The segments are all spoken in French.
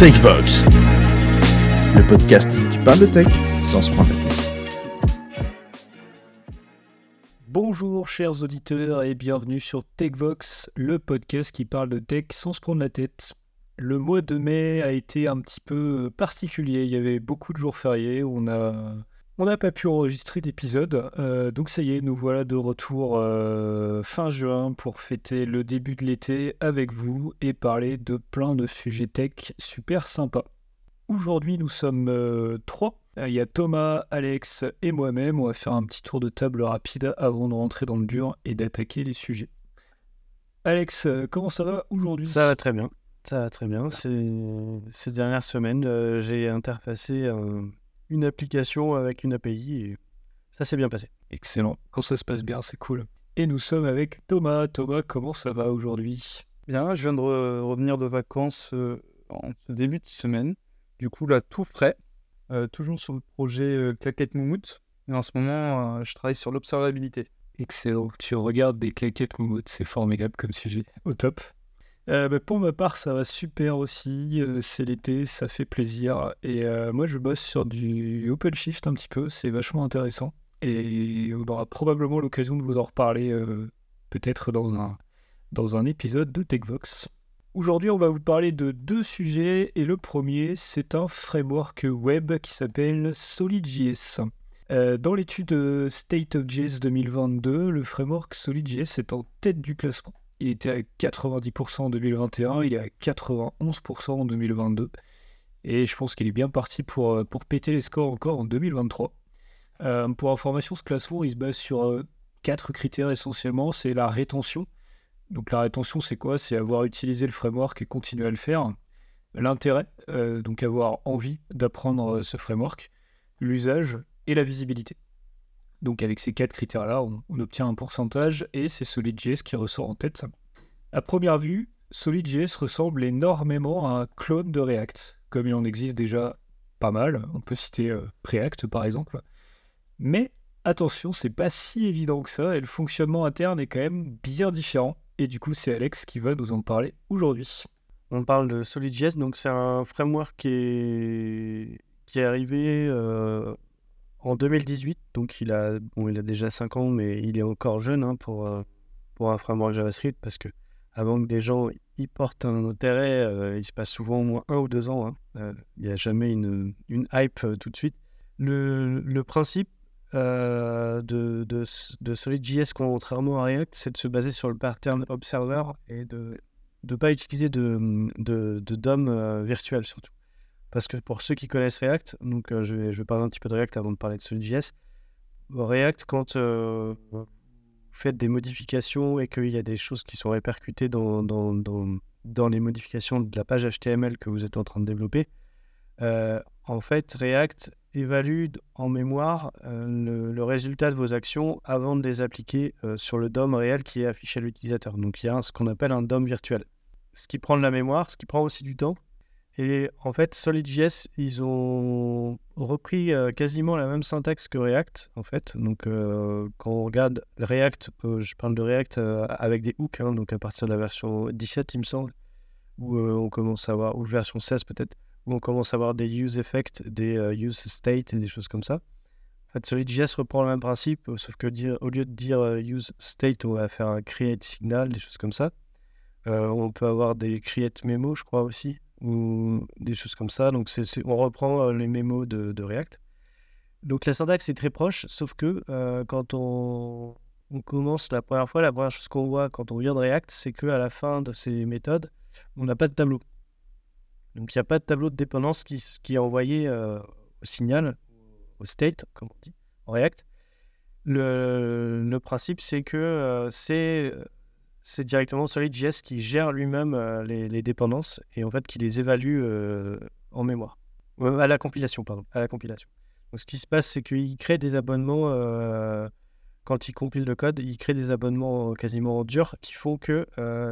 TechVox, le podcasting qui parle de tech sans se prendre la tête. Bonjour chers auditeurs et bienvenue sur TechVox, le podcast qui parle de tech sans se prendre la tête. Le mois de mai a été un petit peu particulier, il y avait beaucoup de jours fériés, on a on n'a pas pu enregistrer d'épisode, euh, donc ça y est, nous voilà de retour euh, fin juin pour fêter le début de l'été avec vous et parler de plein de sujets tech super sympas. Aujourd'hui, nous sommes euh, trois. Il y a Thomas, Alex et moi-même. On va faire un petit tour de table rapide avant de rentrer dans le dur et d'attaquer les sujets. Alex, comment ça va aujourd'hui? Ça va très bien. Ça va très bien. Ces, ces dernières semaines, j'ai interfacé un une application avec une API et ça s'est bien passé. Excellent. Quand ça se passe bien, c'est cool. Et nous sommes avec Thomas. Thomas, comment ça va aujourd'hui? Bien, je viens de revenir de vacances euh, en ce début de semaine. Du coup, là, tout frais. Euh, toujours sur le projet euh, Claquette Moumout. Et en ce moment, je travaille sur l'observabilité. Excellent. Tu regardes des claquettes Moumout, c'est formidable comme sujet. Au top. Euh, bah, pour ma part, ça va super aussi. Euh, c'est l'été, ça fait plaisir. Et euh, moi, je bosse sur du OpenShift un petit peu. C'est vachement intéressant. Et on aura probablement l'occasion de vous en reparler peut-être dans un, dans un épisode de TechVox. Aujourd'hui, on va vous parler de deux sujets. Et le premier, c'est un framework web qui s'appelle SolidJS. dans l'étude State of JS 2022, le framework SolidJS est en tête du classement il était à 90% en 2021, il est à 91% en 2022. Et je pense qu'il est bien parti pour, euh, pour péter les scores encore en 2023. Euh, pour information, ce classement, il se base sur euh, quatre critères essentiellement. C'est la rétention. Donc la rétention, c'est quoi? C'est avoir utilisé le framework et continuer à le faire. L'intérêt, donc avoir envie d'apprendre ce framework. L'usage et la visibilité. Donc avec ces quatre critères-là, on, obtient un pourcentage et c'est SolidJS qui ressort en tête. À première vue, SolidJS ressemble énormément à un clone de React, comme il en existe déjà pas mal. On peut citer euh, Preact par exemple. Mais attention, c'est pas si évident que ça et le fonctionnement interne est quand même bien différent. Et du coup, c'est Alex qui va nous en parler aujourd'hui. On parle de SolidJS, donc c'est un framework qui est, qui est arrivé euh, en 2018, donc il a, bon, il a déjà 5 ans, mais il est encore jeune hein, pour, euh, pour un framework JavaScript parce que avant que des gens y portent un intérêt, euh, il se passe souvent au moins un ou deux ans. Hein. Euh, il n'y a jamais une, une hype tout de suite. Le, le principe de, de, de SolidJS, contrairement à React, c'est de se baser sur le pattern observer et de ne pas utiliser de, de, de DOM virtuel surtout. Parce que pour ceux qui connaissent React, donc euh, je, vais, parler un petit peu de React avant de parler de SolidJS. React, quand euh, vous faites des modifications et qu'il y a des choses qui sont répercutées dans, les modifications de la page HTML que vous êtes en train de développer, euh, en fait, React évalue en mémoire le, résultat de vos actions avant de les appliquer sur le DOM réel qui est affiché à l'utilisateur. Donc il y a ce qu'on appelle un DOM virtuel. Ce qui prend de la mémoire, ce qui prend aussi du temps. Et en fait, SolidJS, ils ont repris euh, quasiment la même syntaxe que React, en fait. Donc, euh, quand on regarde React, euh, je parle de React avec des hooks, hein, donc à partir de la version 17, il me semble, où on commence à avoir, ou version 16 peut-être, où on commence à avoir des use effects, des use state et des choses comme ça. En fait, SolidJS reprend le même principe, sauf que au lieu de dire use state, on va faire un create signal, des choses comme ça. on peut avoir des create memo, je crois aussi, ou des choses comme ça. Donc, on reprend euh, les mémos de, de, React. Donc, la syntaxe est très proche, sauf que euh, quand on, on, commence la première fois, la première chose qu'on voit quand on vient de React, c'est qu'à la fin de ces méthodes, on n'a pas de tableau. Donc, il n'y a pas de tableau de dépendance qui, qui est envoyé euh, au signal, au state, comme on dit, en React. Le, le principe, c'est que c'est c'est directement SolidJS qui gère lui-même euh, les, dépendances et en fait qui les évalue euh, en mémoire. à la compilation, pardon. À la compilation. Donc ce qui se passe, c'est qu'il crée des abonnements, euh, quand il compile le code, il crée des abonnements quasiment durs qui font qu'il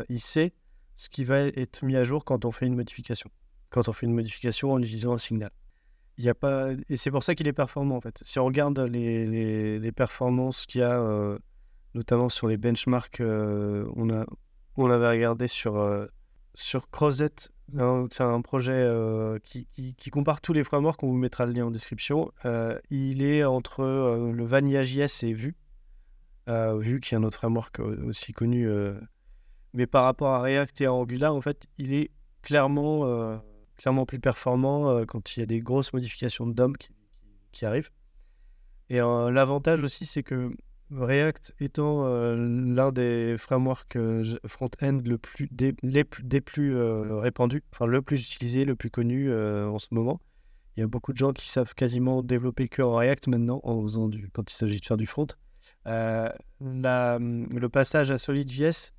il sait ce qui va être mis à jour quand on fait une modification. Quand on fait une modification en utilisant un signal. Il y a pas... Et c'est pour ça qu'il est performant en fait. Si on regarde les performances qu'il y a notamment sur les benchmarks. Euh, on, a, on avait regardé sur, euh, sur Crozet C'est un projet euh, qui, qui, compare tous les frameworks, on vous mettra le lien en description. Il est entre le Vanilla.js et Vue. Vue qui est un autre framework aussi connu. mais par rapport à React et à Angular, en fait, il est clairement, clairement plus performant quand il y a des grosses modifications de DOM qui, qui arrivent. Et l'avantage aussi, c'est que React étant euh, l'un des frameworks euh, front-end le plus, des, les, plus euh, répandus, enfin le plus utilisé, le plus connu en ce moment. Il y a beaucoup de gens qui savent quasiment développer que en React maintenant, en faisant du, quand il s'agit de faire du front. Le passage à SolidJS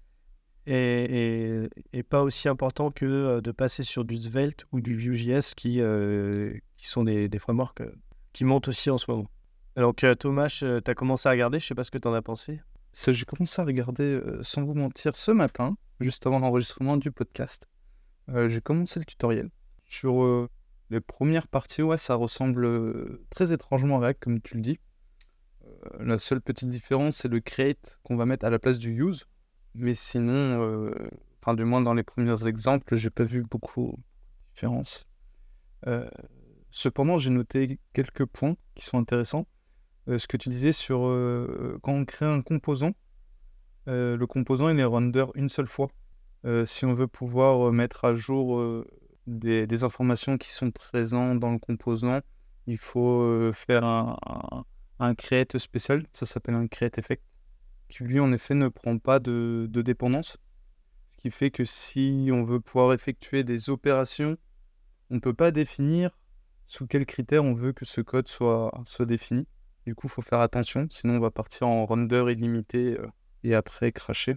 est, est, pas aussi important que de passer sur du Svelte ou du Vue.js qui, qui sont des, des frameworks qui montent aussi en ce moment. Donc Thomas, tu as commencé à regarder, je sais pas ce que tu en as pensé. J'ai commencé à regarder, euh, sans vous mentir, ce matin, juste avant l'enregistrement du podcast. Euh, j'ai commencé le tutoriel. Sur euh, les premières parties, ouais, ça ressemble très étrangement à React, comme tu le dis. la seule petite différence, c'est le create qu'on va mettre à la place du use. Mais sinon, enfin, du moins dans les premiers exemples, j'ai pas vu beaucoup de différence. cependant, j'ai noté quelques points qui sont intéressants. Euh, ce que tu disais sur euh, quand on crée un composant, euh, le composant est render une seule fois. si on veut pouvoir mettre à jour des, informations qui sont présentes dans le composant, il faut faire un, un, create spécial, ça s'appelle un create effect, qui lui en effet ne prend pas de, dépendance. Ce qui fait que si on veut pouvoir effectuer des opérations, on ne peut pas définir sous quels critères on veut que ce code soit défini. Du coup, faut faire attention, sinon on va partir en render illimité euh, et après cracher.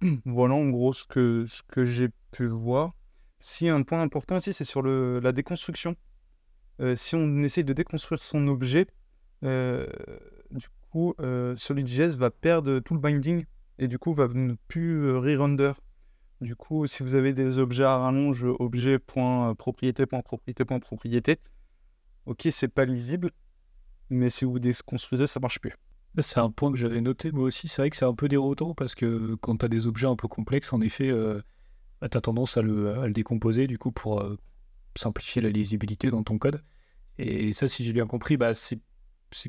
voilà en gros ce que, ce que j'ai pu voir. Si un point important aussi, c'est sur le, la déconstruction. Euh, si on essaye de déconstruire son objet, euh, du coup, SolidJS va perdre tout le binding et du coup va ne plus re-render. Du coup, si vous avez des objets à rallonge, objet.propriété.propriété.propriété, ok, c'est pas lisible, mais si vous déconstruisez, ça marche plus. C'est un point que j'avais noté moi aussi. C'est vrai que c'est un peu déroutant parce que quand tu as des objets un peu complexes, en effet, euh, bah, tu as tendance à le, décomposer du coup pour euh, simplifier la lisibilité dans ton code. Et ça, si j'ai bien compris, bah, c'est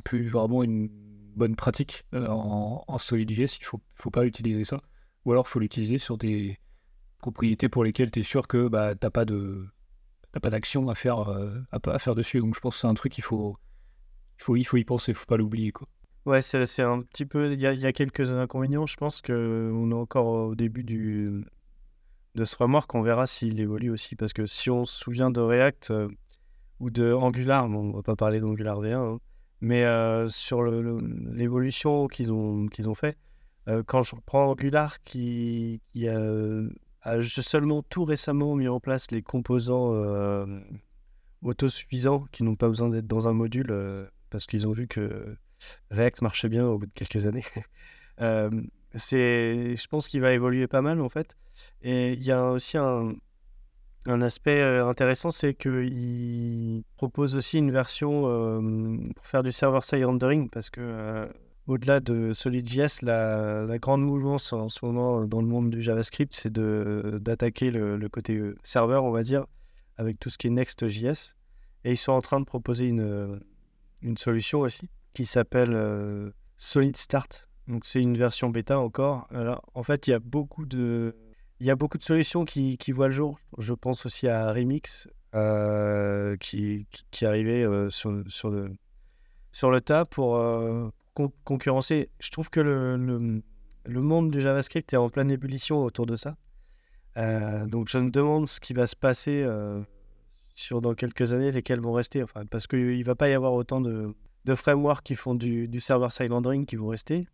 plus vraiment une bonne pratique euh, en, en SolidJS. Il faut, faut pas utiliser ça. Ou alors, faut l'utiliser sur des propriétés pour lesquelles tu es sûr que bah, tu n'as pas d'action à faire, à faire dessus. Donc, je pense que c'est un truc qu'il faut il faut, il faut y penser, faut pas l'oublier. Quoi. Ouais, c'est, un petit peu. Il y a, quelques inconvénients. Je pense qu'on est encore au début du, de ce framework. On verra s'il évolue aussi. Parce que si on se souvient de React euh, ou de Angular, bon, on va pas parler d'Angular V1, hein, mais euh, sur l'évolution qu'ils ont, qu'ils ont fait, euh, quand je reprends Angular qui a, seulement tout récemment mis en place les composants autosuffisants qui n'ont pas besoin d'être dans un module parce qu'ils ont vu que React marchait bien au bout de quelques années. euh, c'est, je pense qu'il va évoluer pas mal en fait. Et il y a aussi un, aspect euh, intéressant, c'est qu'il propose aussi une version euh, pour faire du server-side rendering parce que au-delà de SolidJS, la, la, grande mouvance en ce moment dans le monde du JavaScript, c'est de, d'attaquer le, le, côté serveur, on va dire, avec tout ce qui est Next.js. Et ils sont en train de proposer une, une solution aussi qui s'appelle euh, Solid Start. Donc c'est une version bêta encore. Alors, en fait, il y a beaucoup de il y a beaucoup de solutions qui, voient le jour. Je pense aussi à Remix euh, qui, qui, arrivait euh, sur, sur, le, sur le tas pour concurrencer. Je trouve que le, le, le, monde du JavaScript est en pleine ébullition autour de ça. donc je me demande ce qui va se passer sur dans quelques années lesquels vont rester. Enfin, parce qu'il ne va pas y avoir autant de, de frameworks qui font du, du server-side rendering qui vont rester.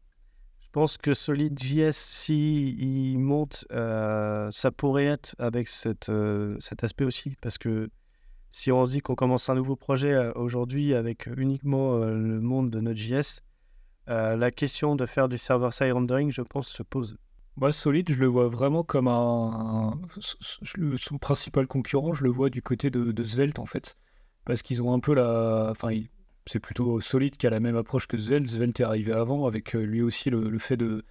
Je pense que SolidJS, s'il il monte, euh, ça pourrait être avec cette, euh, cet aspect aussi. Parce que si on se dit qu'on commence un nouveau projet euh, aujourd'hui avec uniquement le monde de Node.js, la question de faire du server-side rendering, je pense, se pose. Moi, Solid, je le vois vraiment comme un, son principal concurrent, je le vois du côté de, Svelte en fait, parce qu'ils ont un peu la, enfin, c'est plutôt Solid qui a la même approche que Svelte. Svelte est arrivé avant avec euh, lui aussi le, fait de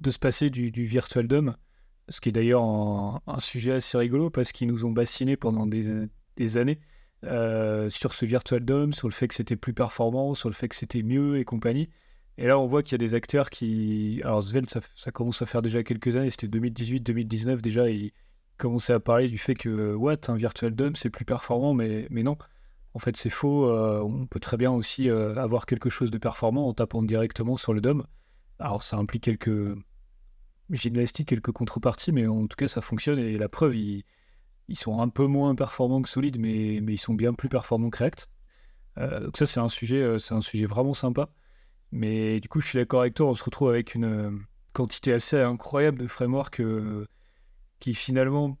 de se passer du, virtual DOM. Ce qui est d'ailleurs un, sujet assez rigolo parce qu'ils nous ont bassinés pendant des, des années euh, sur ce Virtual DOM, sur le fait que c'était plus performant, sur le fait que c'était mieux et compagnie. Et là, on voit qu'il y a des acteurs qui. Alors, Svelte, ça, commence à faire déjà quelques années, c'était 2018-2019 déjà, ils commençaient à parler du fait que, what, un Virtual DOM, c'est plus performant, mais, mais non. En fait, c'est faux. euh, on peut très bien aussi euh, avoir quelque chose de performant en tapant directement sur le DOM. Alors, ça implique quelques gymnastiques, quelques contreparties, mais en tout cas, ça fonctionne. Et la preuve, ils, sont un peu moins performants que Solid, mais, mais ils sont bien plus performants que React. Euh, donc ça, c'est un sujet, c'est un sujet vraiment sympa. Mais du coup, je suis d'accord avec toi, on se retrouve avec une euh, quantité assez incroyable de frameworks euh, qui finalement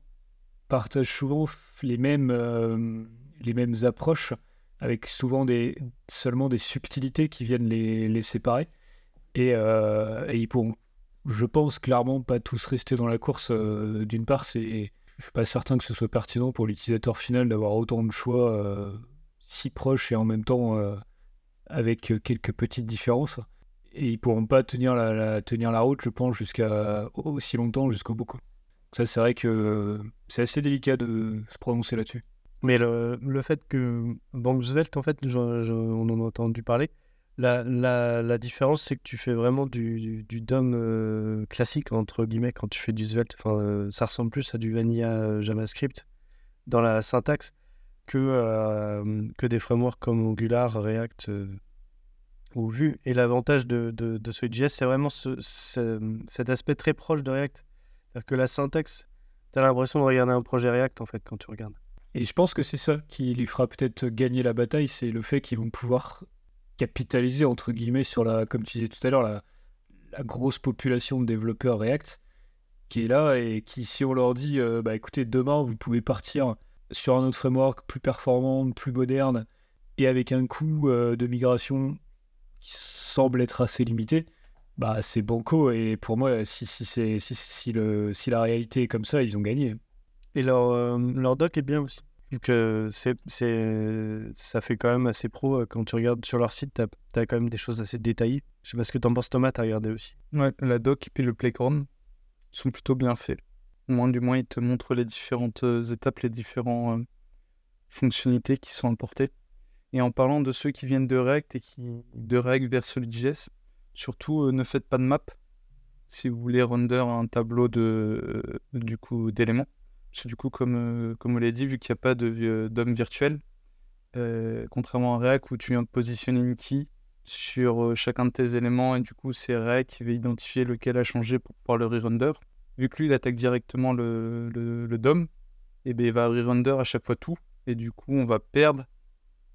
partagent souvent les mêmes, euh, les mêmes approches, avec souvent des, seulement des subtilités qui viennent les, les séparer. Et, euh, et ils pourront, je pense, clairement pas tous rester dans la course. D'une part, c'est, je suis pas certain que ce soit pertinent pour l'utilisateur final d'avoir autant de choix si proches et en même temps avec euh, quelques petites différences. Et ils pourront pas tenir la, tenir la route, je pense, jusqu'à aussi longtemps, jusqu'au bout. quoi. Ça, c'est vrai que euh, c'est assez délicat de se prononcer là-dessus. Mais le, le fait que Bank Svelte, en fait, on en a entendu parler. La, la, la différence, c'est que tu fais vraiment du, du, DOM euh, classique, entre guillemets, quand tu fais du Svelte. Enfin, ça ressemble plus à du vanilla JavaScript dans la syntaxe que, euh, que des frameworks comme Angular, React euh, ou Vue. Et l'avantage de, de, de Solid.js, c'est vraiment ce, ce- cet aspect très proche de React. C'est-à-dire que la syntaxe, tu as l'impression de regarder un projet React, en fait, quand tu regardes. Et je pense que c'est ça qui lui fera peut-être gagner la bataille, c'est le fait qu'ils vont pouvoir capitaliser, entre guillemets, sur la, comme tu disais tout à l'heure, la, la grosse population de développeurs React qui est là et qui, si on leur dit, euh, bah écoutez, demain, vous pouvez partir sur un autre framework plus performant, plus moderne et avec un coût euh, de migration qui semble être assez limité, bah c'est banco. Et pour moi, si, si, c'est- si, si, le, si la réalité est comme ça, ils ont gagné. Et leur, euh, leur doc est bien aussi. Donc, euh, c'est, c'est, ça fait quand même assez pro. euh, Quand tu regardes sur leur site, tu as, quand même des choses assez détaillées. Je sais pas ce que t'en penses, Thomas, t'as regardé aussi. Ouais, la doc et puis le playground sont plutôt bien faits. Au moins, du moins, ils te montrent les différentes euh, étapes, les différentes fonctionnalités qui sont apportées. Et en parlant de ceux qui viennent de React et qui de React vers Solid.js, surtout euh, ne faites pas de map si vous voulez render un tableau de euh, du coup d'éléments. Parce que du coup, comme, euh, comme on l'a dit, vu qu'il n'y a pas euh, DOM virtuel, euh, contrairement à React où tu viens de positionner une key sur euh, chacun de tes éléments et du coup c'est React qui va identifier lequel a changé pour pouvoir le re-render. Vu que lui il attaque directement le, le, le DOM, et ben il va re-render à chaque fois tout et du coup on va perdre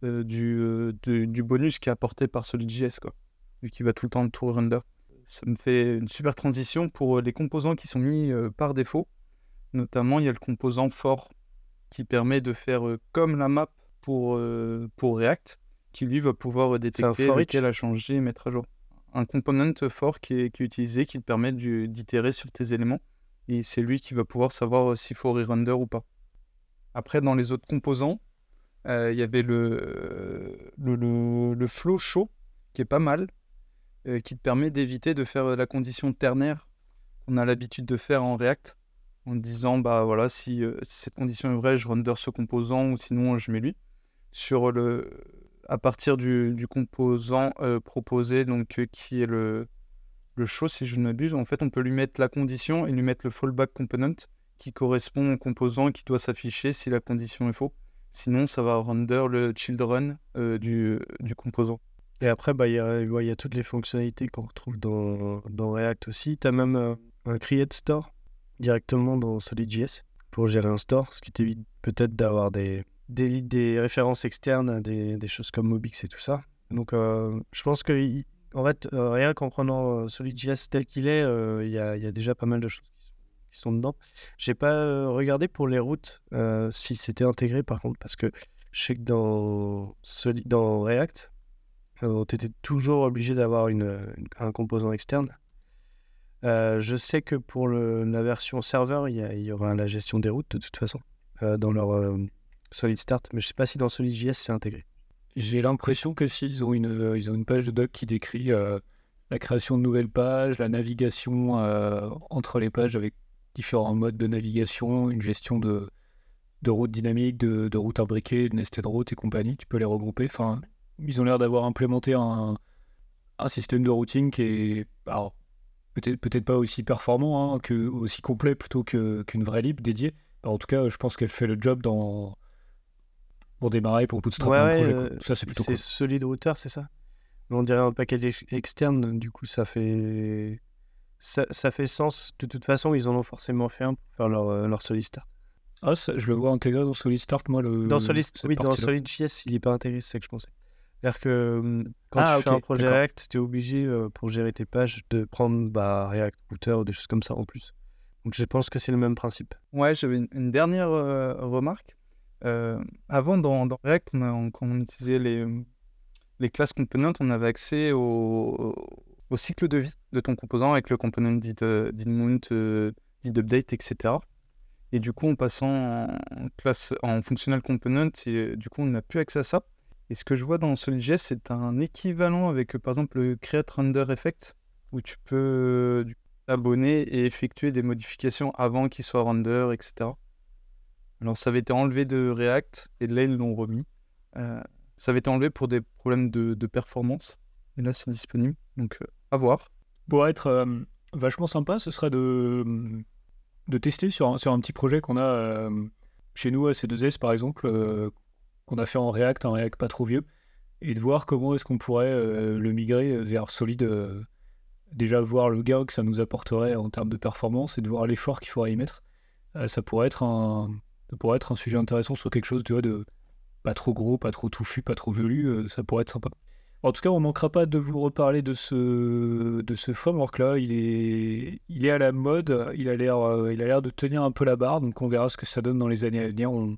euh, du, euh, de- du bonus qui est apporté par Solid.js quoi, vu qu'il va tout le temps tout render. Ça me fait une super transition pour euh, les composants qui sont mis euh, par défaut. Notamment il y a le composant for qui permet de faire comme la map pour, pour React, qui lui va pouvoir détecter lequel a changé et mettre à jour. Un component for qui est, qui est utilisé, qui te permet d'itérer sur tes éléments, et c'est lui qui va pouvoir savoir euh, s'il faut re-render ou pas. Après, dans les autres composants, euh, il y avait le, le, flow show, qui est pas mal, euh, qui te permet d'éviter de faire la condition ternaire qu'on a l'habitude de faire en React, en disant, bah voilà, si, cette condition est vraie, je render ce composant, ou sinon je mets lui. Sur le, à partir du, du composant proposé, donc qui est le, le show, si je ne m'abuse, en fait, on peut lui mettre la condition et lui mettre le fallback component qui correspond au composant qui doit s'afficher si la condition est faux. Sinon, ça va render le children euh, du, du composant. Et après, bah, il y, a, y a toutes les fonctionnalités qu'on retrouve dans, dans React aussi. Tu as même euh, un create store directement dans Solid.js pour gérer un store, ce qui t'évite peut-être d'avoir des, des, des références externes des, des choses comme Mobix et tout ça. Donc, euh, je pense que, il- en fait, euh, rien qu'en prenant euh, Solid.js tel qu'il est, euh, il y, a, déjà pas mal de choses qui sont, dedans. J'ai pas regardé pour les routes si c'était intégré par contre, parce que je sais que dans, Soli- dans React, tu étais toujours obligé d'avoir un composant externe. Je sais que pour la version serveur, il y, aura la gestion des routes de toute façon dans leur euh, Solid Start, mais je sais pas si dans SolidJS c'est intégré. J'ai l'impression que s'ils ont une, euh, ils ont une page de doc qui décrit euh, la création de nouvelles pages, la navigation euh, entre les pages avec différents modes de navigation, une gestion de, de routes dynamiques, de, routes imbriquées, de nested routes et compagnie. Tu peux les regrouper. Enfin, ils ont l'air d'avoir implémenté un, un système de routing qui est peut-être peut-être pas aussi performant, hein, que, aussi complet plutôt qu'une vraie lib dédiée. en tout cas, je pense qu'elle fait le job dans pour démarrer, pour bootstrap Ouais, un ouais, projet. euh. Ça, c'est plutôt C'est cool. solide router, c'est ça? On dirait un package ex- externe, du coup, ça fait... Ça, ça fait sens. De toute façon, ils en ont forcément fait un pour faire leur, euh, leur Solid Start. Ah, ça, je le vois intégré dans Solid Start, moi. Le, Dans Solid, oui, dans. SolidJS, il n'est pas intégré, c'est ça que je pensais. C'est-à-dire que hum, quand Ah, tu fais ok, un projet. React, tu es obligé, euh, pour gérer tes pages, de prendre bah, React Router ou des choses comme ça en plus. Donc je pense que c'est le même principe. Ouais, j'avais une, une dernière euh, remarque. Euh, avant, dans, React, quand on utilisait les, classes components, on avait accès au, cycle de vie de ton composant avec le component did, euh, did mount, euh, did update, etc. Et du coup, en passant en classe component, du coup, on n'a plus accès à ça. Et ce que je vois dans SolidJS, c'est un équivalent avec, par exemple, le create render effect, où tu peux t'abonner et effectuer des modifications avant qu'il soit render, etc. Alors, ça avait été enlevé de React, et là, ils l'ont remis. Euh, ça avait été enlevé pour des problèmes de, performance, et là, c'est disponible. Donc, euh, à voir. Pour être euh, vachement sympa, ce serait de, de tester sur un, sur un petit projet qu'on a chez nous à C2S, par exemple, qu'on a fait en React, un React pas trop vieux, et de voir comment est-ce qu'on pourrait le migrer vers Solid. déjà, voir le gain que ça nous apporterait en termes de performance et de voir l'effort qu'il faudrait y mettre. Ça, pourrait être un, ça pourrait être un sujet intéressant sur quelque chose de pas trop gros, pas trop touffu, pas trop velu. euh, ça pourrait être sympa. En tout cas, on manquera pas de vous reparler de ce, de ce framework-là. Il est, il est à la mode, il a l'air euh, il a l'air de tenir un peu la barre, donc on verra ce que ça donne dans les années à venir. On,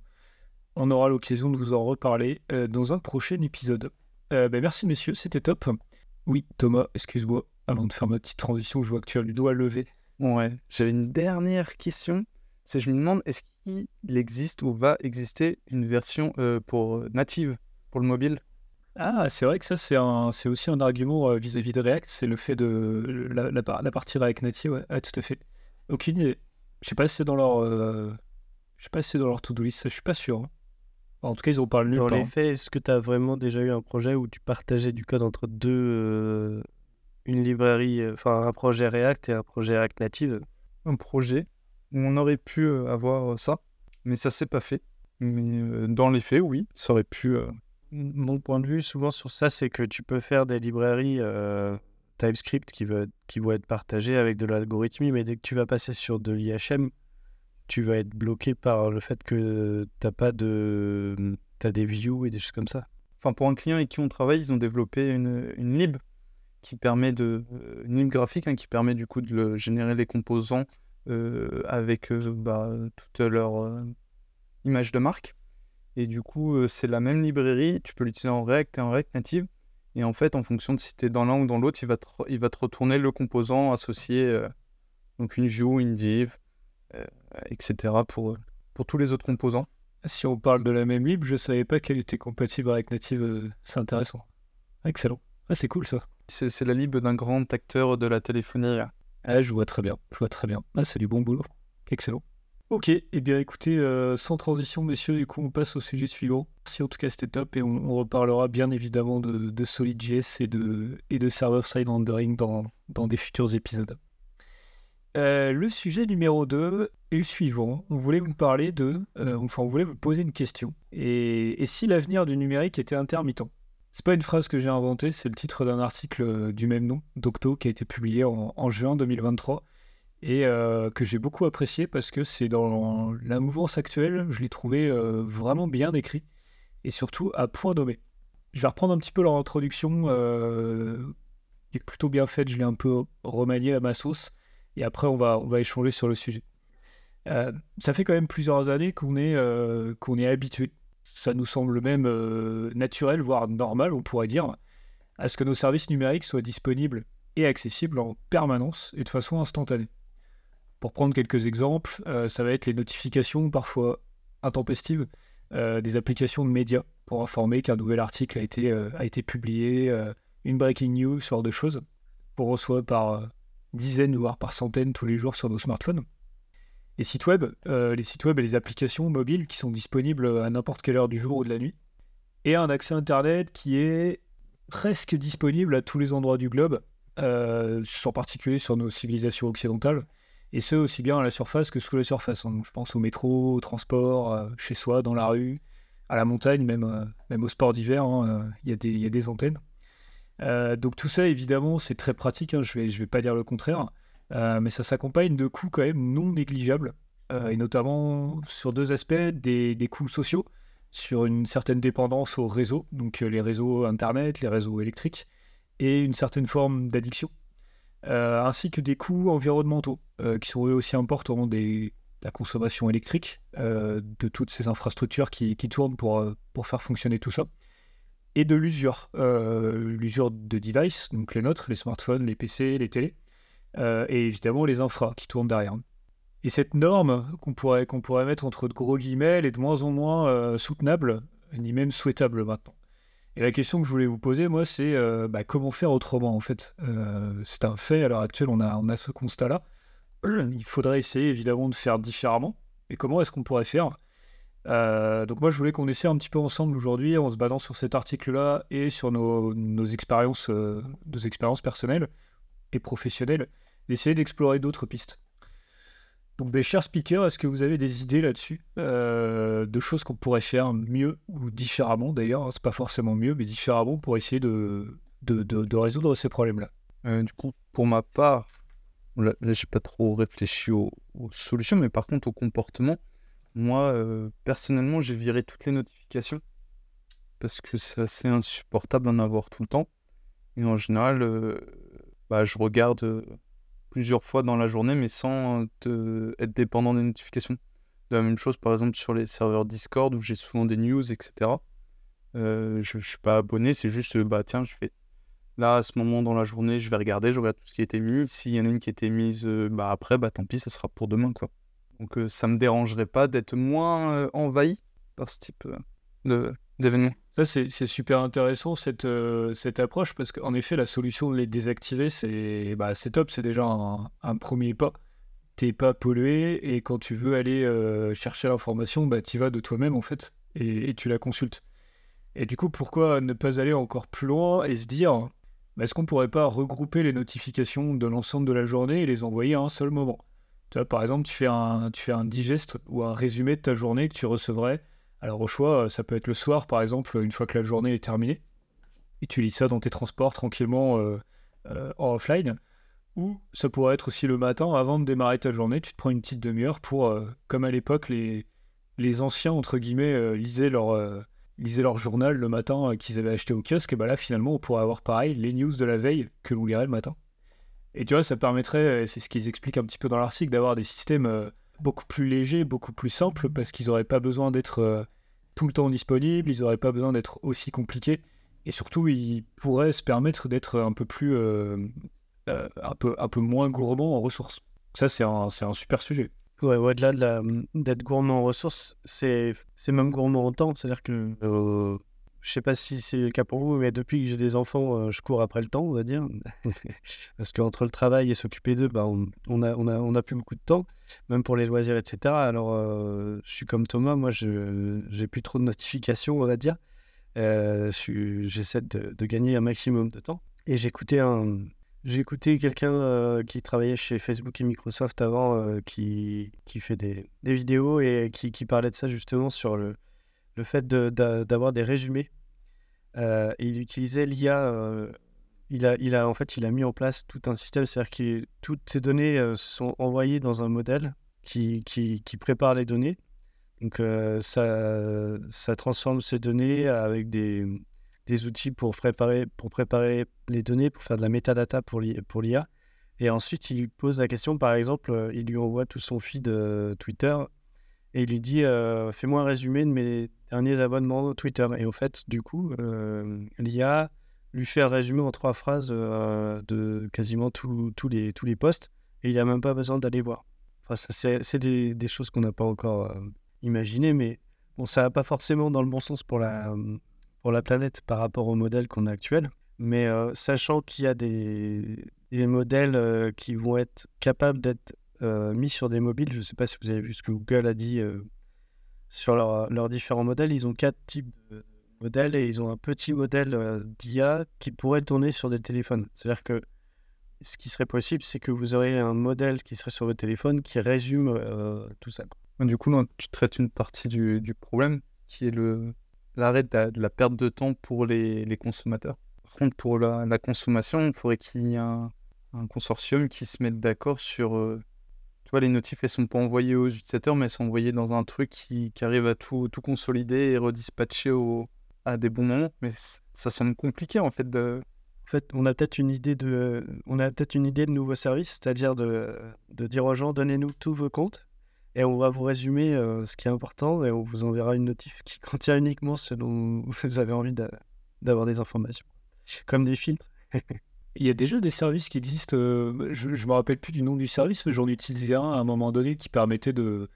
on aura l'occasion de vous en reparler euh, dans un prochain épisode. Ben, merci messieurs, c'était top. Oui, Thomas, excuse-moi, avant de faire ma petite transition, je vois que tu as le doigt levé. Ouais, j'avais une dernière question. C'est je me demande, est-ce qu'il existe ou va exister une version euh, pour euh, native pour le mobile? Ah, c'est vrai que ça, c'est un, c'est aussi un argument euh, vis-à-vis de React, c'est le fait de la, la, la partie React Native, ouais, ouais, tout à fait. Aucune idée. Je sais pas si c'est dans leur, euh, je sais pas si c'est dans leur to-do list, je suis pas sûr. hein. En tout cas, ils en parlent nulle Dans part. les faits, est-ce que tu as vraiment déjà eu un projet où tu partageais du code entre deux, euh, une librairie, euh, enfin un projet React et un projet React Native? Un projet? Où on aurait pu euh, avoir euh, ça, mais ça s'est pas fait. Mais euh, dans les faits, oui, ça aurait pu. Mon point de vue souvent sur ça, c'est que tu peux faire des librairies TypeScript qui, veut- qui vont être partagées avec de l'algorithmie, mais dès que tu vas passer sur de l'IHM, tu vas être bloqué par le fait que t'as pas de... T'as des views et des choses comme ça. Enfin, pour un client avec qui on travaille, ils ont développé une, une lib qui permet de. Une lib graphique hein, qui permet du coup de le- générer les composants avec euh, bah, toute leur euh, image de marque. Et du coup, euh, c'est la même librairie, tu peux l'utiliser en React et en React Native. Et en fait, en fonction de si tu es dans l'un ou dans l'autre, il, va te il va te retourner le composant associé, euh, donc une view, une div, euh, etc. pour, euh, pour tous les autres composants. Si on parle de la même lib, je savais pas qu'elle était compatible avec Native, euh, c'est intéressant. Excellent. Ah, c'est cool ça. C'est c'est la lib d'un grand acteur de la téléphonie. Ah, je vois très bien, je vois très bien. Ah, c'est du bon boulot. Excellent. Ok, eh bien écoutez, euh, sans transition, messieurs, du coup, on passe au sujet suivant. Si en tout cas c'était top et on, reparlera bien évidemment de, SolidJS et de, server-side rendering dans, des futurs épisodes. Euh, le sujet numéro 2 est le suivant. On voulait vous parler de. euh, enfin, on voulait vous poser une question. Et si l'avenir du numérique était intermittent? C'est pas une phrase que j'ai inventée, c'est le titre d'un article euh, du même nom, d'Octo, qui a été publié en, juin 2023 et euh, que j'ai beaucoup apprécié parce que c'est dans la mouvance actuelle, je l'ai trouvé euh, vraiment bien écrit et surtout à point nommé. Je vais reprendre un petit peu leur introduction, qui est plutôt bien faite, je l'ai un peu remanié à ma sauce, et après on va, on va échanger sur le sujet. Ça fait quand même plusieurs années qu'on est, qu'on est habitué, ça nous semble même euh, naturel, voire normal, on pourrait dire, à ce que nos services numériques soient disponibles et accessibles en permanence et de façon instantanée. Pour prendre quelques exemples, euh, ça va être les notifications parfois intempestives euh, des applications de médias pour informer qu'un nouvel article a été, a été publié, une breaking news, ce genre de choses, qu'on reçoit par dizaines, voire par centaines tous les jours sur nos smartphones. Les sites web, les sites web et les applications mobiles qui sont disponibles à n'importe quelle heure du jour ou de la nuit, et un accès Internet qui est presque disponible à tous les endroits du globe, en particulier sur nos civilisations occidentales, et ce aussi bien à la surface que sous la surface. Hein. je pense au métro, au transport, chez soi, dans la rue, à la montagne, même, même au sport d'hiver, hein, il y, a des antennes. donc tout ça, évidemment, c'est très pratique, hein, je ne vais, je vais pas dire le contraire. Euh, mais ça s'accompagne de coûts quand même non négligeables, euh, et notamment sur deux aspects, des, coûts sociaux, sur une certaine dépendance aux réseaux, donc euh, les réseaux Internet, les réseaux électriques, et une certaine forme d'addiction, ainsi que des coûts environnementaux, qui sont eux aussi importants, des, la consommation électrique, de toutes ces infrastructures qui, tournent pour, pour faire fonctionner tout ça et de l'usure. l'usure de devices, donc les nôtres, les smartphones, les PC, les télés, euh, et évidemment les infras qui tournent derrière. Et cette norme qu'on pourrait, qu'on pourrait mettre entre de gros guillemets, elle est de moins en moins euh, soutenable, ni même souhaitable maintenant. Et la question que je voulais vous poser, moi, c'est euh, bah, comment faire autrement, en fait? c'est un fait, à l'heure actuelle, on a, on a ce constat-là. Il faudrait essayer, évidemment, de faire différemment. Et comment est-ce qu'on pourrait faire? Donc moi, je voulais qu'on essaie un petit peu ensemble aujourd'hui, en se basant sur cet article-là et sur nos, nos expériences, nos expériences personnelles et professionnelles, d'essayer d'explorer d'autres pistes. Donc, mes chers speakers, est-ce que vous avez des idées là-dessus euh, de choses qu'on pourrait faire mieux ou différemment d'ailleurs hein, C'est pas forcément mieux, mais différemment pour essayer de, de, de, résoudre ces problèmes-là? Euh, du coup, pour ma part, là, j'ai pas trop réfléchi aux, solutions, mais par contre au comportement, moi euh, personnellement, j'ai viré toutes les notifications parce que c'est assez insupportable d'en avoir tout le temps. Et en général, bah, je regarde plusieurs fois dans la journée, mais sans être dépendant des notifications. De la même chose, par exemple, sur les serveurs Discord où j'ai souvent des news, etc. je ne suis pas abonné, c'est juste, bah tiens, je fais là, à ce moment dans la journée, je vais regarder, je regarde tout ce qui a été mis. S'il y en a une qui a été mise bah, après, bah tant pis, ça sera pour demain, quoi. Donc ça me dérangerait pas d'être moins envahi par ce type de, Ça, c'est super intéressant cette, euh, cette approche parce qu'en effet, la solution de les désactiver, c'est bah, top, c'est déjà un, premier pas. T'es pas pollué et quand tu veux aller euh, chercher l'information, bah, tu vas de toi-même en fait et, tu la consultes. Et du coup, pourquoi ne pas aller encore plus loin et se dire bah, est-ce qu'on pourrait pas regrouper les notifications de l'ensemble de la journée et les envoyer à un seul moment? Tu vois, par exemple, tu fais un, tu fais un digeste ou un résumé de ta journée que tu recevrais alors au choix, euh, ça peut être le soir par exemple, une fois que la journée est terminée, et tu lis ça dans tes transports tranquillement euh, euh, en offline. Ou ça pourrait être aussi le matin, avant de démarrer ta journée, tu te prends une petite demi-heure pour, comme à l'époque, les, anciens, entre guillemets, lisaient, leur, lisaient leur journal le matin qu'ils avaient acheté au kiosque, et bah là finalement on pourrait avoir pareil les news de la veille que l'on lirait le matin. Et tu vois, ça permettrait, c'est ce qu'ils expliquent un petit peu dans l'article, d'avoir des systèmes beaucoup plus léger, beaucoup plus simple, parce qu'ils n'auraient pas besoin d'être euh, tout le temps disponibles, ils n'auraient pas besoin d'être aussi compliqués, et surtout, ils pourraient se permettre d'être un peu plus, euh, euh, un, peu, un peu moins gourmands en ressources. Ça, c'est un, un, super sujet. Ouais, au-delà d'être gourmand en ressources, c'est même gourmand en temps. C'est-à-dire que je sais pas si c'est le cas pour vous, mais depuis que j'ai des enfants, euh, je cours après le temps, on va dire. Parce qu'entre le travail et s'occuper d'eux, bah, on, on, a, on, a, on a plus beaucoup de temps, même pour les loisirs, etc. Alors, euh, je suis comme Thomas, moi, je j'ai plus trop de notifications, on va dire. Euh, J'essaie de, de, gagner un maximum de temps. Et j'ai écouté un. J'ai écouté quelqu'un euh, qui travaillait chez Facebook et Microsoft avant, qui, qui fait des, des vidéos et qui, qui parlait de ça justement sur le, le fait d'avoir des résumés euh, il utilisait l'IA. Euh, il, a, il a, en fait, il a mis en place tout un système, c'est-à-dire que toutes ces données euh, sont envoyées dans un modèle qui, prépare les données. Donc, ça, transforme ces données avec des, outils pour préparer, pour préparer les données, pour faire de la metadata pour l'IA. Et ensuite, il lui pose la question, par exemple, il lui envoie tout son feed Twitter et il lui dit Fais-moi un résumé de mes derniers abonnements Twitter. Et au fait, du coup, euh, l'IA lui fait un résumé en trois phrases euh, de quasiment tous les, tous les posts et il n'a même pas besoin d'aller voir. Enfin, c'est des, des, choses qu'on n'a pas encore euh, imaginées, mais bon, ça va pas forcément dans le bon sens pour la, pour la planète par rapport au modèle qu'on a actuel. Mais sachant qu'il y a des, des modèles qui vont être capables d'être euh, mis sur des mobiles. Je ne sais pas si vous avez vu ce que Google a dit euh, sur leur- leurs différents modèles. Ils ont quatre types de modèles et ils ont un petit modèle euh, d'IA qui pourrait tourner sur des téléphones. C'est-à-dire que ce qui serait possible, c'est que vous aurez un modèle qui serait sur votre téléphone qui résume euh, tout ça. Du coup, tu traites une partie du, problème qui est l'arrêt de la, perte de temps pour les, consommateurs. Par contre, pour la, consommation, il faudrait qu'il y ait un, consortium qui se mette d'accord sur. euh, tu vois, les notifs, elles sont pas envoyées aux utilisateurs, mais elles sont envoyées dans un truc qui, arrive à tout, tout consolider et redispatcher à des bons moments. Mais ça semble compliqué, en fait, de, En fait, on a peut-être une idée de, on a peut-être une idée de nouveau service, c'est-à-dire de, dire aux gens, donnez-nous tous vos comptes et on va vous résumer euh, ce qui est important et on vous enverra une notif qui contient uniquement ce dont vous avez envie d'a- d'avoir des informations. Comme des filtres. Il y a déjà des services qui existent. euh, je ne me rappelle plus du nom du service, mais j'en utilisais un à un moment donné qui permettait de.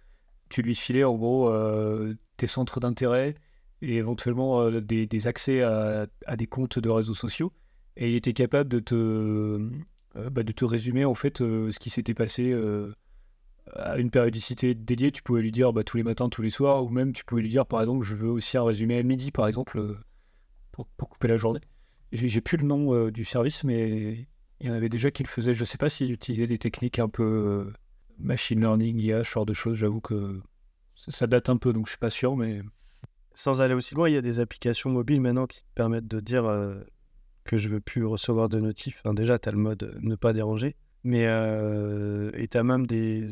Tu lui filais en gros euh, tes centres d'intérêt et éventuellement euh, des, accès à, des comptes de réseaux sociaux. Et il était capable de te, bah, de te résumer en fait ce qui s'était passé à une périodicité dédiée. Tu pouvais lui dire bah, tous les matins, tous les soirs, ou même tu pouvais lui dire par exemple je veux aussi un résumé à midi par exemple pour couper la journée. J'ai plus le nom euh, du service, mais il y en avait déjà qui le faisaient. Je sais pas s'ils utilisaient des techniques un peu euh, machine learning, IA, ce genre de choses. J'avoue que ça, date un peu, donc je suis pas sûr, mais Sans aller aussi loin, il y a des applications mobiles maintenant qui te permettent de dire euh, que je veux plus recevoir de notifs. Déjà, tu as le mode ne pas déranger. Mais et tu as même des,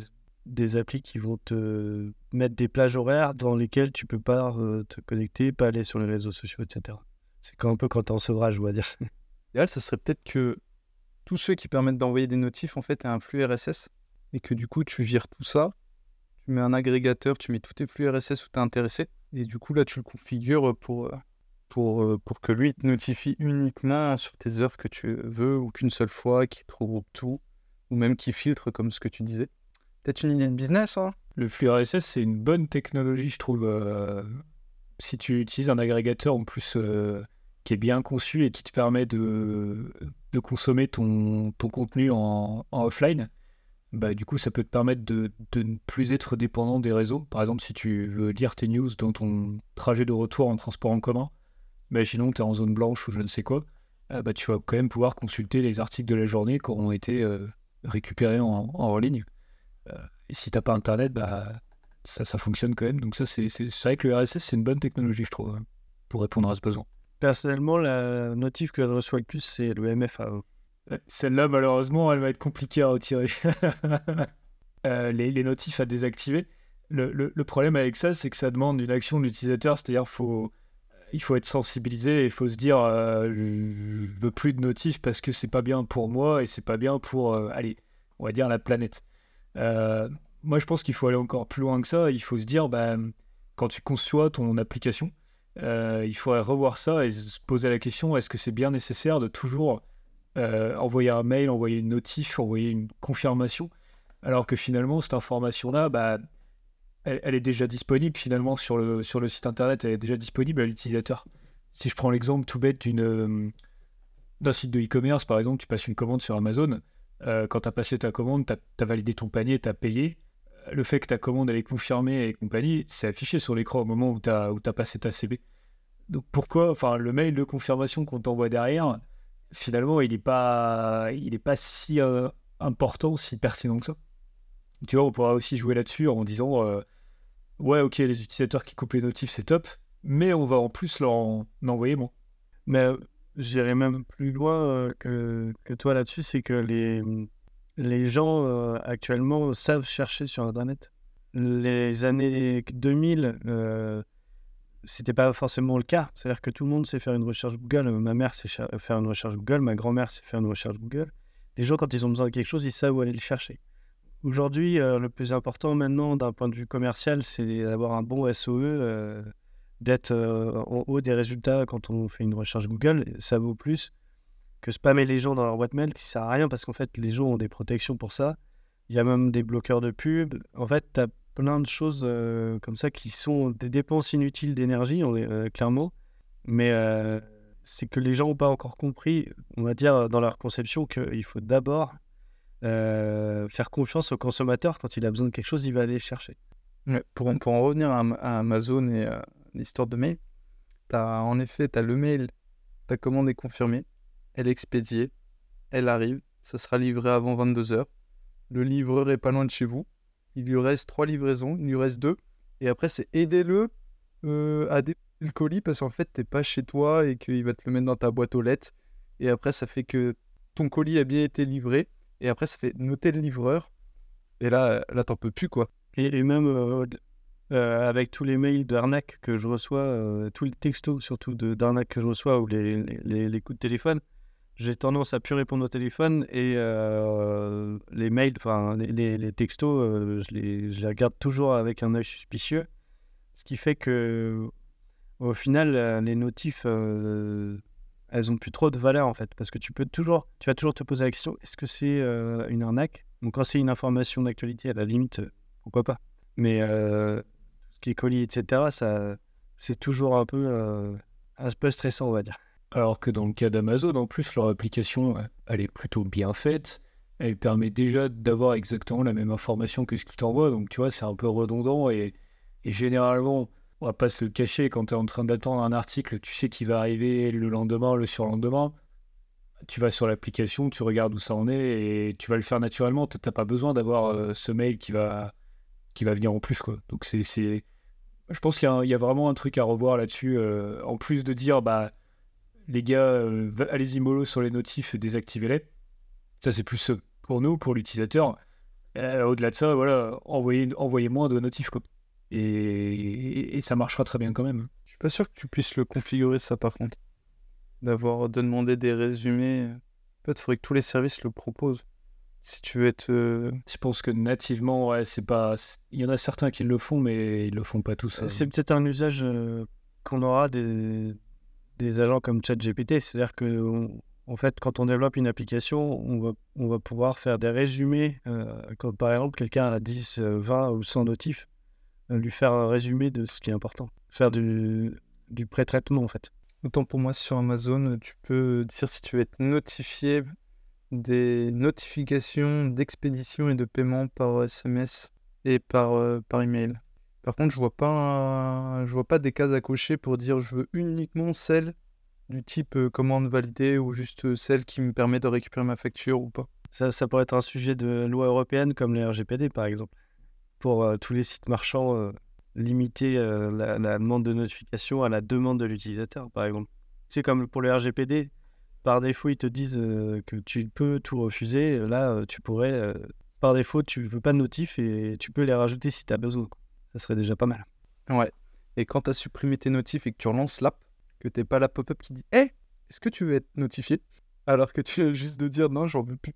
des applis qui vont te mettre des plages horaires dans lesquelles tu peux pas te connecter, pas aller sur les réseaux sociaux, etc. C'est quand- un peu quand tu es en sevrage, on va dire. L'idéal, ce serait peut-être que tous ceux qui permettent d'envoyer des notifs, en fait, aient un flux RSS et que du coup, tu vires tout ça, tu mets un agrégateur, tu mets tous tes flux RSS où tu es intéressé et du coup, là, tu le configures pour, euh, pour, euh, pour que lui il te notifie uniquement sur tes heures que tu veux ou qu'une seule fois, qu'il te regroupe tout ou même qu'il filtre comme ce que tu disais. Peut-être une idée de business, hein le flux RSS, c'est une bonne technologie, je trouve. euh, si tu utilises un agrégateur en plus euh, qui est bien conçu et qui te permet de, de consommer ton, ton contenu en, offline, bah, du coup, ça peut te permettre de, de ne plus être dépendant des réseaux. Par exemple, si tu veux lire tes news dans ton trajet de retour en transport en commun, imaginons que tu es en zone blanche ou je ne sais quoi, euh, bah, tu vas quand même pouvoir consulter les articles de la journée qui auront été euh, récupérés en, en ligne. Et si t'as pas internet, bah, ça, ça fonctionne quand même. Donc ça, c'est vrai que le RSS, c'est une bonne technologie, je trouve, hein, pour répondre à ce besoin. Personnellement, la notif que je reçois le plus, c'est le MFAO. Celle-là, malheureusement, elle va être compliquée à retirer. Euh, les, les notifs à désactiver. Le, le- le problème avec ça, c'est que ça demande une action de l'utilisateur, c'est-à-dire faut, il faut être sensibilisé et il faut se dire euh, je je veux plus de notifs parce que c'est pas bien pour moi et c'est pas bien pour, euh, allez, on va dire la planète. Moi, je pense qu'il faut aller encore plus loin que ça. Il faut se dire, bah, quand tu conçois ton application, euh, il faudrait revoir ça et se poser la question est-ce que c'est bien nécessaire de toujours euh, envoyer un mail, envoyer une notif, envoyer une confirmation, alors que finalement, cette information-là, bah, elle, est déjà disponible finalement sur le, sur le site internet, elle est déjà disponible à l'utilisateur. Si je prends l'exemple tout bête d'une, euh, d'un site de e-commerce, par exemple, tu passes une commande sur Amazon, quand tu as passé ta commande, tu as, validé ton panier, tu as payé. Le fait que ta commande elle est confirmée et compagnie, c'est affiché sur l'écran au moment où tu as, as passé ta CB. Donc pourquoi, enfin, le mail de confirmation qu'on t'envoie derrière, finalement, il n'est pas, si euh, important, si pertinent que ça? Tu vois, on pourra aussi jouer là-dessus en disant euh, Ouais, ok, les utilisateurs qui coupent les notifs, c'est top, mais on va en plus leur en envoyer moins. Mais euh, j'irai même plus loin que toi là-dessus, c'est que les, les gens euh, actuellement savent chercher sur Internet. Les années 2000, euh, c'était pas forcément le cas. C'est-à-dire que tout le monde sait faire une recherche Google. Ma mère sait faire une recherche Google, ma grand-mère sait faire une recherche Google. Les gens, quand ils ont besoin de quelque chose, ils savent où aller le chercher. Aujourd'hui, euh, le plus important maintenant, d'un point de vue commercial, c'est d'avoir un bon SOE, euh, d'être en haut des résultats quand on fait une recherche Google. Ça vaut plus que spammer les gens dans leur boîte mail, qui sert à rien parce qu'en fait, les gens ont des protections pour ça. Il y a même des bloqueurs de pub. En fait, tu as plein de choses euh, comme ça qui sont des dépenses inutiles d'énergie, on est, euh, clairement. Mais euh, c'est que les gens n'ont pas encore compris, on va dire, dans leur conception, qu'il faut d'abord faire confiance au consommateur quand il a besoin de quelque chose, il va aller le chercher. pour, en revenir à, Amazon et l'histoire de mail, as, en effet, tu as le mail, ta commande est confirmée, elle est expédiée, elle arrive, ça sera livré avant 22h. Le livreur est pas loin de chez vous. Il lui reste trois livraisons, il lui reste deux. Et après, c'est aidez-le euh, à le colis parce qu'en fait, t'es pas chez toi et qu'il va te le mettre dans ta boîte aux lettres. Et après, ça fait que ton colis a bien été livré. Et après, ça fait noter le livreur. Et là, là t'en peux plus, quoi. Et, même euh, euh, avec tous les mails d'arnaque que je reçois, tous les textos surtout d'arnaque que je reçois ou les coups de téléphone, j'ai tendance à plus répondre au téléphone et euh, les mails, enfin les, textos, euh, je, les, je, regarde toujours avec un œil suspicieux. Ce qui fait que au final, euh, les notifs, elles ont plus trop de valeur en fait, parce que tu peux toujours, tu vas toujours te poser la question est-ce que c'est une arnaque? Donc quand c'est une information d'actualité, à la limite, pourquoi pas? Mais tout ce qui est colis, etc., ça, c'est toujours un peu, un peu stressant, on va dire. Alors que dans le cas d'Amazon, en plus, leur application, elle est plutôt bien faite. Elle permet déjà d'avoir exactement la même information que ce qu'ils t'envoient. Donc, tu vois, c'est un peu redondant. Et, généralement, on va pas se le cacher, quand tu es en train d'attendre un article, tu sais qu'il va arriver le lendemain, le surlendemain. Tu vas sur l'application, tu regardes où ça en est et tu vas le faire naturellement. Tu n'as pas besoin d'avoir euh, ce mail qui va, qui va venir en plus. Quoi. Donc, c'est, je pense qu'il y, a vraiment un truc à revoir là-dessus. Euh, en plus de dire, bah les gars, euh, allez-y mollo sur les notifs, désactivez-les. Ça, c'est plus euh, pour nous, pour l'utilisateur. Euh, au-delà de ça, voilà, envoyez, envoyez moins de notifs. Et, ça marchera très bien quand même. Je suis pas sûr que tu puisses le configurer, ça, par contre. D'avoir, de demander des résumés. En fait, il faudrait que tous les services le proposent. Si tu veux être. Je pense que nativement, ouais, c'est pas. Il y en a certains qui le font, mais ils le font pas tous. C'est peut-être un usage qu'on aura des, des agents comme ChatGPT. C'est-à-dire que, en fait, quand on développe une application, on va, on va pouvoir faire des résumés. Euh, par exemple, quelqu'un a 10, 20 ou 100 notifs, euh, lui faire un résumé de ce qui est important. Faire du, du pré-traitement, en fait. Autant pour moi, sur Amazon, tu peux dire si tu veux être notifié des notifications d'expédition et de paiement par SMS et par, euh, par email. Par contre, je vois pas, je vois pas des cases à cocher pour dire je veux uniquement celle du type euh, commande validée ou juste euh, celle qui me permet de récupérer ma facture ou pas. Ça, ça pourrait être un sujet de loi européenne comme les RGPD par exemple. Pour euh, tous les sites marchands, limiter la, demande de notification à la demande de l'utilisateur par exemple. C'est comme pour le RGPD, par défaut ils te disent que tu peux tout refuser. Là, tu pourrais, par défaut, tu veux pas de notif et tu peux les rajouter si tu as besoin ça serait déjà pas mal. Ouais. Et quand tu as supprimé tes notifs et que tu relances l'app, que t'es pas la pop-up qui dit Hé, hey, est-ce que tu veux être notifié? Alors que tu as juste de dire non, j'en veux plus.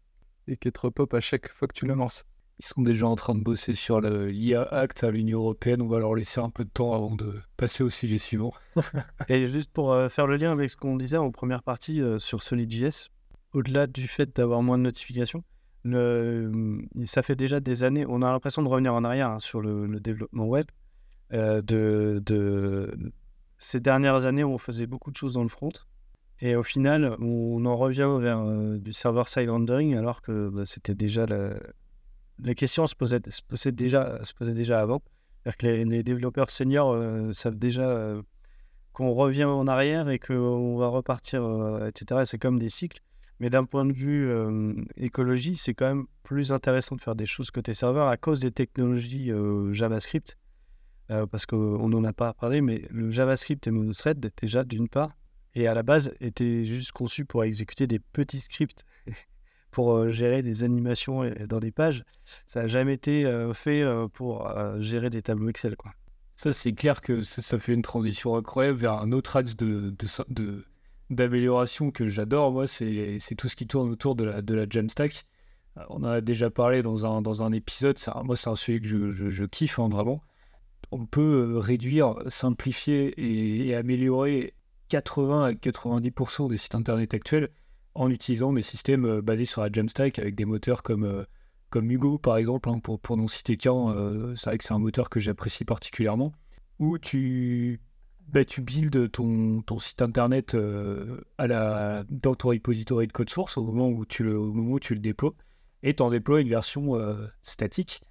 Et qu'être pop à chaque fois que tu le lances. Ils sont déjà en train de bosser sur l'IA Act à l'Union Européenne. On va leur laisser un peu de temps avant de passer au sujet suivant. et juste pour euh, faire le lien avec ce qu'on disait en première partie euh, sur SolidJS, au-delà du fait d'avoir moins de notifications, ça fait déjà des années, on a l'impression de revenir en arrière hein, sur le, développement web. Euh, de, ces dernières années, on faisait beaucoup de choses dans le front. Et au final, on en revient vers euh, du server-side rendering, alors que bah, c'était déjà la, question se posait, se posait, déjà, se posait déjà avant. C'est-à-dire que les, développeurs seniors euh, savent déjà qu'on revient en arrière et qu'on va repartir, etc. C'est comme des cycles. Mais d'un point de vue écologie, c'est quand même plus intéressant de faire des choses côté serveur à cause des technologies JavaScript. parce qu'on n'en a pas parlé, mais le JavaScript et monothread, déjà, d'une part, et à la base, était juste conçu pour exécuter des petits scripts pour gérer des animations dans des pages. Ça n'a jamais été fait pour gérer des tableaux Excel. Quoi. Ça, c'est clair que ça, fait une transition incroyable vers un autre axe de d'amélioration que j'adore, moi, c'est tout ce qui tourne autour de la, de la Jamstack. Euh, on en a déjà parlé dans un, dans un épisode, moi c'est un sujet que je, je, kiffe hein, vraiment. On peut euh, réduire, simplifier et, améliorer 80 à 90% des sites internet actuels en utilisant des systèmes euh, basés sur la Jamstack avec des moteurs comme, comme Hugo par exemple, hein, pour, pour n'en citer qu'un, c'est vrai que c'est un moteur que j'apprécie particulièrement, où tu, bah, tu builds ton, ton site internet euh, à la, dans ton repository de code source au moment où tu le, au moment où tu le déploies. et tu en déploies une version euh, statique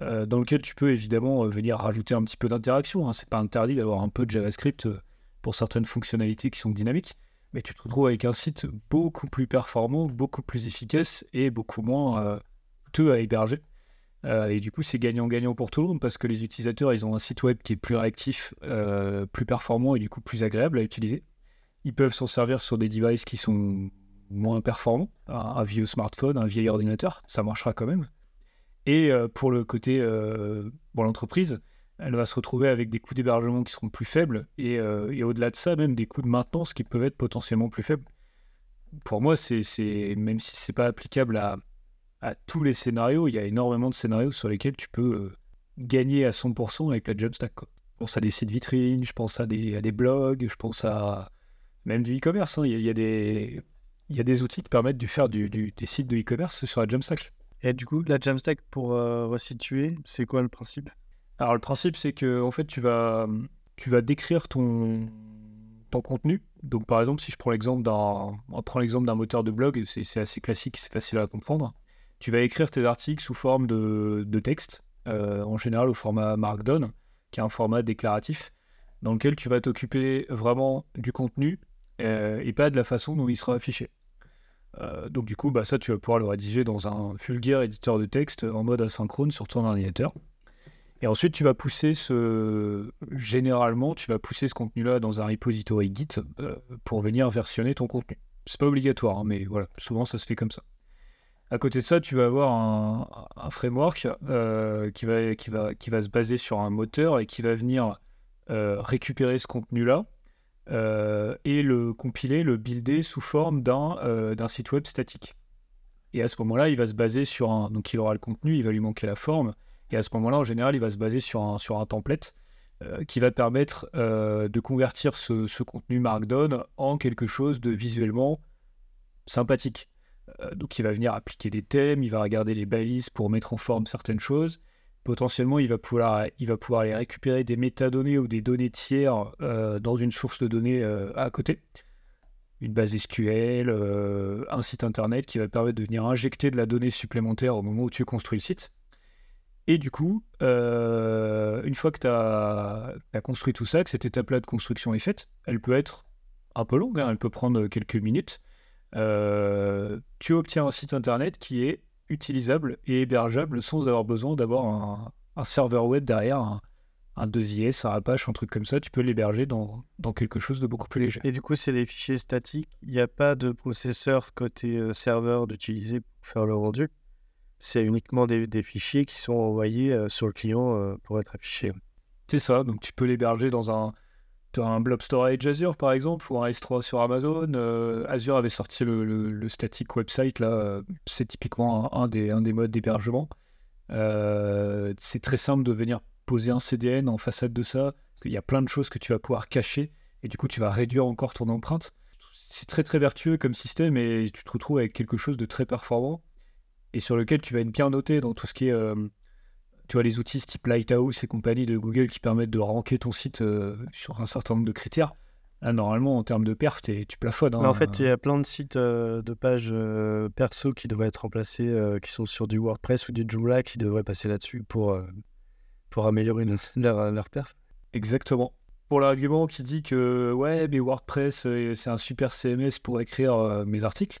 euh, dans lequel tu peux évidemment venir rajouter un petit peu d'interaction. Hein. C'est pas interdit d'avoir un peu de JavaScript pour certaines fonctionnalités qui sont dynamiques, mais tu te retrouves avec un site beaucoup plus performant, beaucoup plus efficace et beaucoup moins coûteux à héberger. Euh, et du coup, c'est gagnant-gagnant pour tout le monde parce que les utilisateurs, ils ont un site web qui est plus réactif, euh, plus performant et du coup plus agréable à utiliser. Ils peuvent s'en servir sur des devices qui sont moins performants, un, vieux smartphone, un vieil ordinateur, ça marchera quand même. Et euh, pour le côté, pour l'entreprise, elle va se retrouver avec des coûts d'hébergement qui seront plus faibles et, et au-delà de ça, même des coûts de maintenance qui peuvent être potentiellement plus faibles. Pour moi, c'est- même si c'est pas applicable à, à tous les scénarios, il y a énormément de scénarios sur lesquels tu peux euh, gagner à 100% avec la Jamstack. quoi. Je pense à des sites vitrines, je pense à des, à des blogs, je pense à même du e-commerce. hein. Il y, a- il y a des, il y a des outils qui permettent de faire du- du- des sites de e-commerce sur la Jamstack. Et du coup, la Jamstack, pour euh, resituer, c'est quoi le principe? Alors le principe c'est que en fait tu vas tu vas décrire ton ton contenu. Donc par exemple si je prends l'exemple d'un on prend l'exemple d'un moteur de blog, c'est c'est assez classique, c'est facile à comprendre. Tu vas écrire tes articles sous forme de, texte, euh, en général au format Markdown, qui est un format déclaratif, dans lequel tu vas t'occuper vraiment du contenu euh, et pas de la façon dont il sera affiché. Euh, donc du coup, bah, ça, tu vas pouvoir le rédiger dans un vulgaire éditeur de texte en mode asynchrone sur ton ordinateur. Et ensuite, tu vas pousser ce... Généralement, tu vas pousser ce contenu-là dans un repository Git pour venir versionner ton contenu. C'est pas obligatoire, hein, mais voilà, souvent ça se fait comme ça. À côté de ça, tu vas avoir un, framework euh, qui, va, se baser sur un moteur et qui va venir euh, récupérer ce contenu-là euh, et le compiler, le builder sous forme d'un site web statique. Et à ce moment-là, il va se baser sur un. Donc il aura le contenu, il va lui manquer la forme. Et à ce moment-là, en général, il va se baser sur un, template qui va permettre de convertir ce contenu Markdown en quelque chose de visuellement sympathique. Euh, donc il va venir appliquer des thèmes, il va regarder les balises pour mettre en forme certaines choses. Potentiellement, il va pouvoir, aller récupérer des métadonnées ou des données tiers euh, dans une source de données euh, à côté. Une base SQL, un site internet qui va permettre de venir injecter de la donnée supplémentaire au moment où tu construis le site. Et du coup, une fois que tu as, construit tout ça, que cette étape-là de construction est faite, elle peut être un peu longue, hein, elle peut prendre quelques minutes. Euh, tu obtiens un site internet qui est utilisable et hébergeable sans avoir besoin d'avoir un, un serveur web derrière, un, un 2IS, un Apache, un truc comme ça. Tu peux l'héberger dans, dans quelque chose de beaucoup plus léger. Et du coup, c'est des fichiers statiques. Il n'y a pas de processeur côté euh, serveur d'utiliser pour faire le rendu. C'est uniquement des, des fichiers qui sont envoyés euh, sur le client pour être affichés. C'est ça, donc tu peux l'héberger dans un, tu as un blob storage Azure par exemple ou un S3 sur Amazon. Euh, Azure avait sorti le, le- static website là, c'est typiquement un, un des, un des modes d'hébergement. Euh, c'est très simple de venir poser un CDN en façade de ça, parce qu'il y a plein de choses que tu vas pouvoir cacher et du coup tu vas réduire encore ton empreinte. C'est très très vertueux comme système et tu te retrouves avec quelque chose de très performant et sur lequel tu vas être bien noté dans tout ce qui est euh, tu vois, les outils type Lighthouse et compagnie de Google qui permettent de ranker ton site euh, sur un certain nombre de critères. Là, normalement, en termes de perf, tu plafonnes. hein. Mais en fait, il y a plein de sites euh, de pages euh, perso qui devraient être remplacés, euh, qui sont sur du WordPress ou du Joomla, qui devraient passer là-dessus pour, pour améliorer le- leur, leur perf. Exactement. Pour l'argument qui dit que ouais, mais WordPress, c'est un super CMS pour écrire mes articles.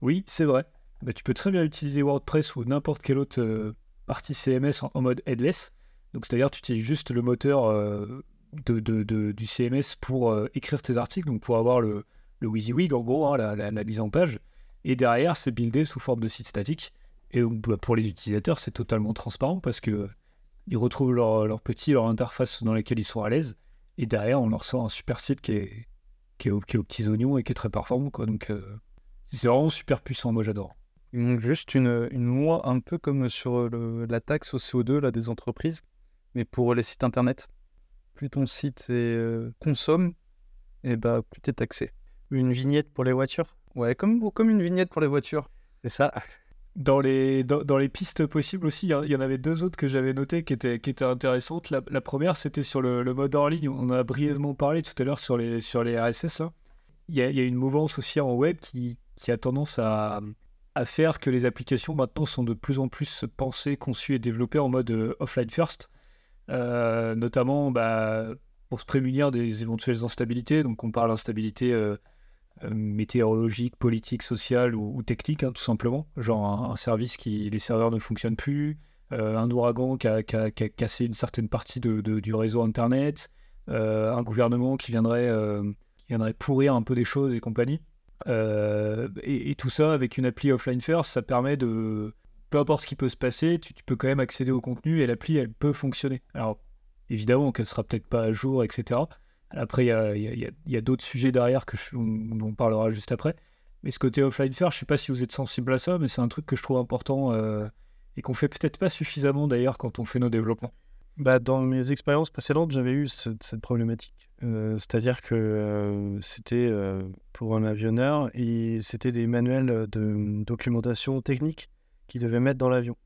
Oui, c'est vrai. Bah, tu peux très bien utiliser WordPress ou n'importe quelle autre partie CMS en, mode headless. Donc, c'est-à-dire, tu utilises juste le moteur euh, de, du CMS pour euh, écrire tes articles, donc pour avoir le, WYSIWYG, en gros, hein, la, mise en page. Et derrière, c'est buildé sous forme de site statique. Et bah, pour les utilisateurs, c'est totalement transparent parce que ils retrouvent leur, petit, leur interface dans laquelle ils sont à l'aise. Et derrière, on leur sort un super site qui est, qui est, est aux petits oignons et qui est très performant. Quoi. Donc, euh, c'est vraiment super puissant. Moi, j'adore. Il manque juste une, une loi un peu comme sur le- la taxe au CO2 là, des entreprises, mais pour les sites internet. Plus ton site est, euh, consomme, et bah, plus tu es taxé. Une vignette pour les voitures, Ouais, comme, comme une vignette pour les voitures. c'est ça Dans les, dans, dans les pistes possibles aussi, il y en- il y en avait deux autres que j'avais notées qui étaient, qui étaient intéressantes. La, la première, c'était sur le, le mode hors ligne. On en a brièvement parlé tout à l'heure sur les, sur les RSS. là. Il y, a, il y a une mouvance aussi en web qui, qui a tendance à, à faire que les applications maintenant sont de plus en plus pensées, conçues et développées en mode euh, offline first, euh, notamment bah, pour se prémunir des éventuelles instabilités. Donc on parle d'instabilité euh, météorologique, politique, sociale ou, technique, hein, tout simplement. Genre un, service qui, les serveurs ne fonctionnent plus, un ouragan qui a, cassé une certaine partie du réseau Internet, un gouvernement qui viendrait, qui viendrait pourrir un peu des choses et compagnie. Euh, et, tout ça avec une appli offline first, ça permet de, peu importe ce qui peut se passer, tu, peux quand même accéder au contenu et l'appli elle peut fonctionner. Alors évidemment qu'elle sera peut-être pas à jour, etc. Après il y a, d'autres sujets derrière que dont on parlera juste après. Mais ce côté offline first, je sais pas si vous êtes sensible à ça, mais c'est un truc que je trouve important euh, et qu'on fait peut-être pas suffisamment d'ailleurs quand on fait nos développements. Bah, dans mes expériences précédentes, j'avais eu cette problématique. Euh, c'est-à-dire que euh, c'était euh, pour un avionneur et c'était des manuels de documentation technique qu'il devait mettre dans l'avion.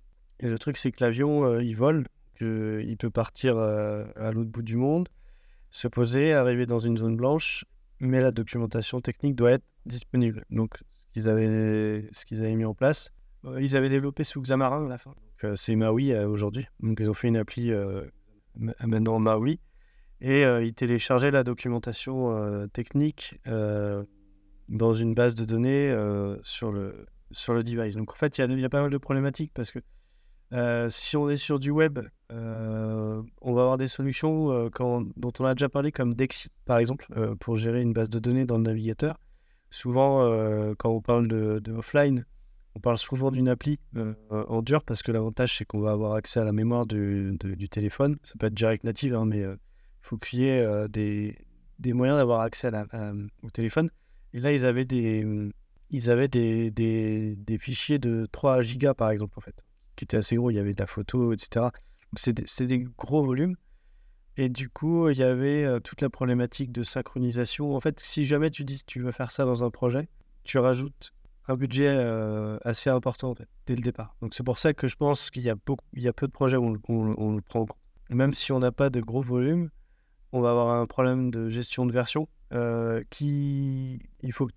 Et le truc, c'est que l'avion, il vole, il peut partir à l'autre bout du monde, se poser, arriver dans une zone blanche, mais la documentation technique doit être disponible. Donc, ce qu'ils avaient, ce avaient mis en place, ils avaient développé sous Xamarin à la fin. C'est Maui aujourd'hui. Donc, ils ont fait une appli maintenant Maui et euh, il téléchargeait la documentation euh, technique euh, dans une base de données sur, le, sur le device. Donc en fait, il y, a pas mal de problématiques parce que si on est sur du web, on va avoir des solutions dont on a déjà parlé comme Dexy, par exemple, pour gérer une base de données dans le navigateur. Souvent, quand on parle de, offline, on parle souvent d'une appli en dur parce que l'avantage, c'est qu'on va avoir accès à la mémoire du, du téléphone. Ça peut être direct native, hein, mais faut qu'il y ait euh, des, des, moyens d'avoir accès au téléphone. Et là, ils avaient des, ils avaient des, des, des, fichiers de 3 gigas, par exemple, en fait, qui étaient assez gros. Il y avait de la photo, etc. Donc, c'est des, gros volumes. Et du coup, il y avait euh, toute la problématique de synchronisation. En fait, si jamais tu dis que tu veux faire ça dans un projet, tu rajoutes un budget euh, assez important dès le départ. Donc c'est pour ça que je pense qu'il y a y a peu de projets où on, le prend en. Même si on n'a pas de gros volumes, on va avoir un problème de gestion de version. Euh, il faut que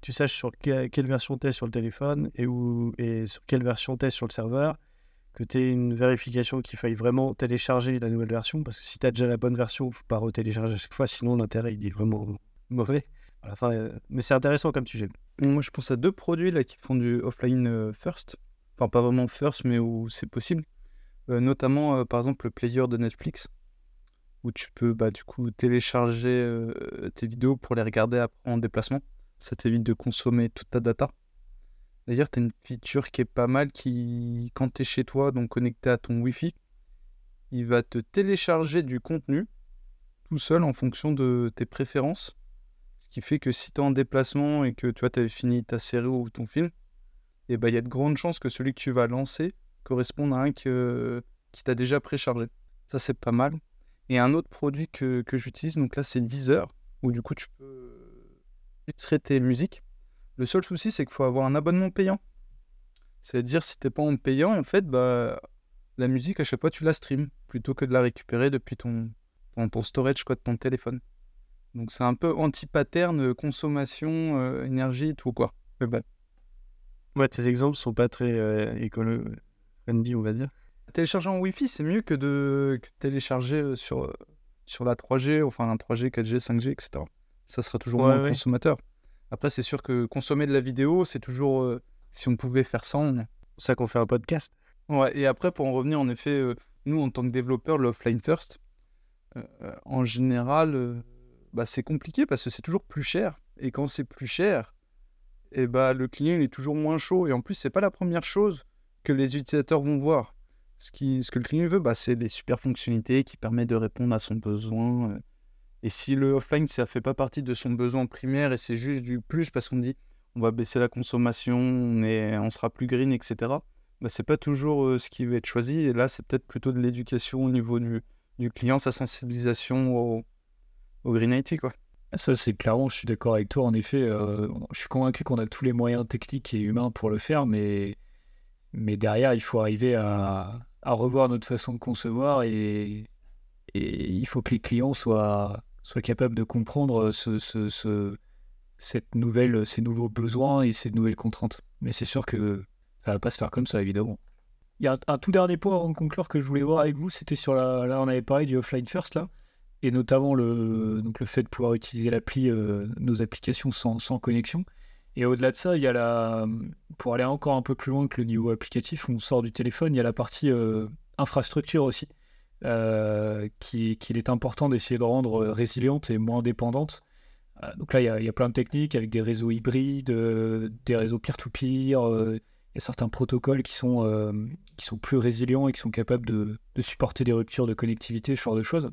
tu saches sur quelle version tu es sur le téléphone et sur quelle version tu es sur le serveur, que tu aies une vérification qu'il faille vraiment télécharger la nouvelle version, parce que si tu as déjà la bonne version, il ne faut pas retélécharger à chaque fois, sinon l'intérêt il est vraiment mauvais. Euh, mais c'est intéressant comme sujet. Moi je pense à deux produits là qui font du offline euh, first, enfin pas vraiment first, mais où c'est possible. notamment par exemple le player de Netflix où tu peux bah, du coup télécharger tes vidéos pour les regarder après en déplacement. Ça t'évite de consommer toute ta data. D'ailleurs, tu as une feature qui est pas mal qui, quand tu es chez toi, donc connecté à ton Wi-Fi, il va te télécharger du contenu tout seul en fonction de tes préférences. Ce qui fait que si tu es en déplacement et que tu as fini ta série ou ton film, eh ben, il y a de grandes chances que celui que tu vas lancer corresponde à un qui t'a déjà préchargé. Ça, c'est pas mal. Et un autre produit que, que j'utilise, donc là c'est Deezer, où du coup tu peux extraire tes musiques. Le seul souci c'est qu'il faut avoir un abonnement payant. C'est-à-dire si t'es pas en payant, en fait, bah, la musique à chaque fois tu la stream, plutôt que de la récupérer depuis ton, ton, storage quoi, de ton téléphone. Donc c'est un peu anti-pattern, euh, consommation, euh, énergie, tout quoi. Bah. Ouais, tes exemples sont pas très euh, écolo-friendly, on va dire. Télécharger en Wi-Fi, c'est mieux que de télécharger euh, sur, euh, sur la 3G, enfin un 3G, 4G, 5G, etc. Ça sera toujours moins consommateur. Après, c'est sûr que consommer de la vidéo, c'est toujours. Euh, si on pouvait faire ça, on... C'est ça qu'on fait un podcast. Ouais, et après, pour en revenir, en effet, nous, en tant que développeurs, l'offline first, en général, bah, c'est compliqué parce que c'est toujours plus cher. Et quand c'est plus cher, et eh bah, le client il est toujours moins chaud. Et en plus, c'est pas la première chose que les utilisateurs vont voir. Ce, ce que le client veut, bah, c'est les super fonctionnalités qui permettent de répondre à son besoin. Euh. Et si le offline, ça ne fait pas partie de son besoin primaire et c'est juste du plus parce qu'on dit on va baisser la consommation, on, on sera plus green, etc., bah, c'est pas toujours euh, ce qui va être choisi. Et là, c'est peut-être plutôt de l'éducation au niveau du, du client, sa sensibilisation au, au green IT. Quoi. Ah, ça, c'est clairement, je suis d'accord avec toi. En effet, euh, je suis convaincu qu'on a tous les moyens techniques et humains pour le faire, mais, mais derrière, il faut arriver à, à revoir notre façon de concevoir et, et il faut que les clients soient, soient capables de comprendre ce, ce, cette nouvelle, ces nouveaux besoins et ces nouvelles contraintes. Mais c'est sûr que ça va pas se faire comme ça, évidemment. Il y a un, tout dernier point avant de conclure que je voulais voir avec vous, c'était sur la. Là, on avait parlé du offline first, là, et notamment le, donc le fait de pouvoir utiliser l'appli, euh, nos applications sans, sans connexion. Et au-delà de ça, il y a la. Pour aller encore un peu plus loin que le niveau applicatif, on sort du téléphone, il y a la partie euh, infrastructure aussi, euh, qu'il est important d'essayer de rendre résiliente et moins dépendante. donc là, il y, a, il y, a, plein de techniques avec des réseaux hybrides, des réseaux peer-to-peer il y a certains protocoles qui sont, euh, qui sont plus résilients et qui sont capables de, de, supporter des ruptures de connectivité, ce genre de choses.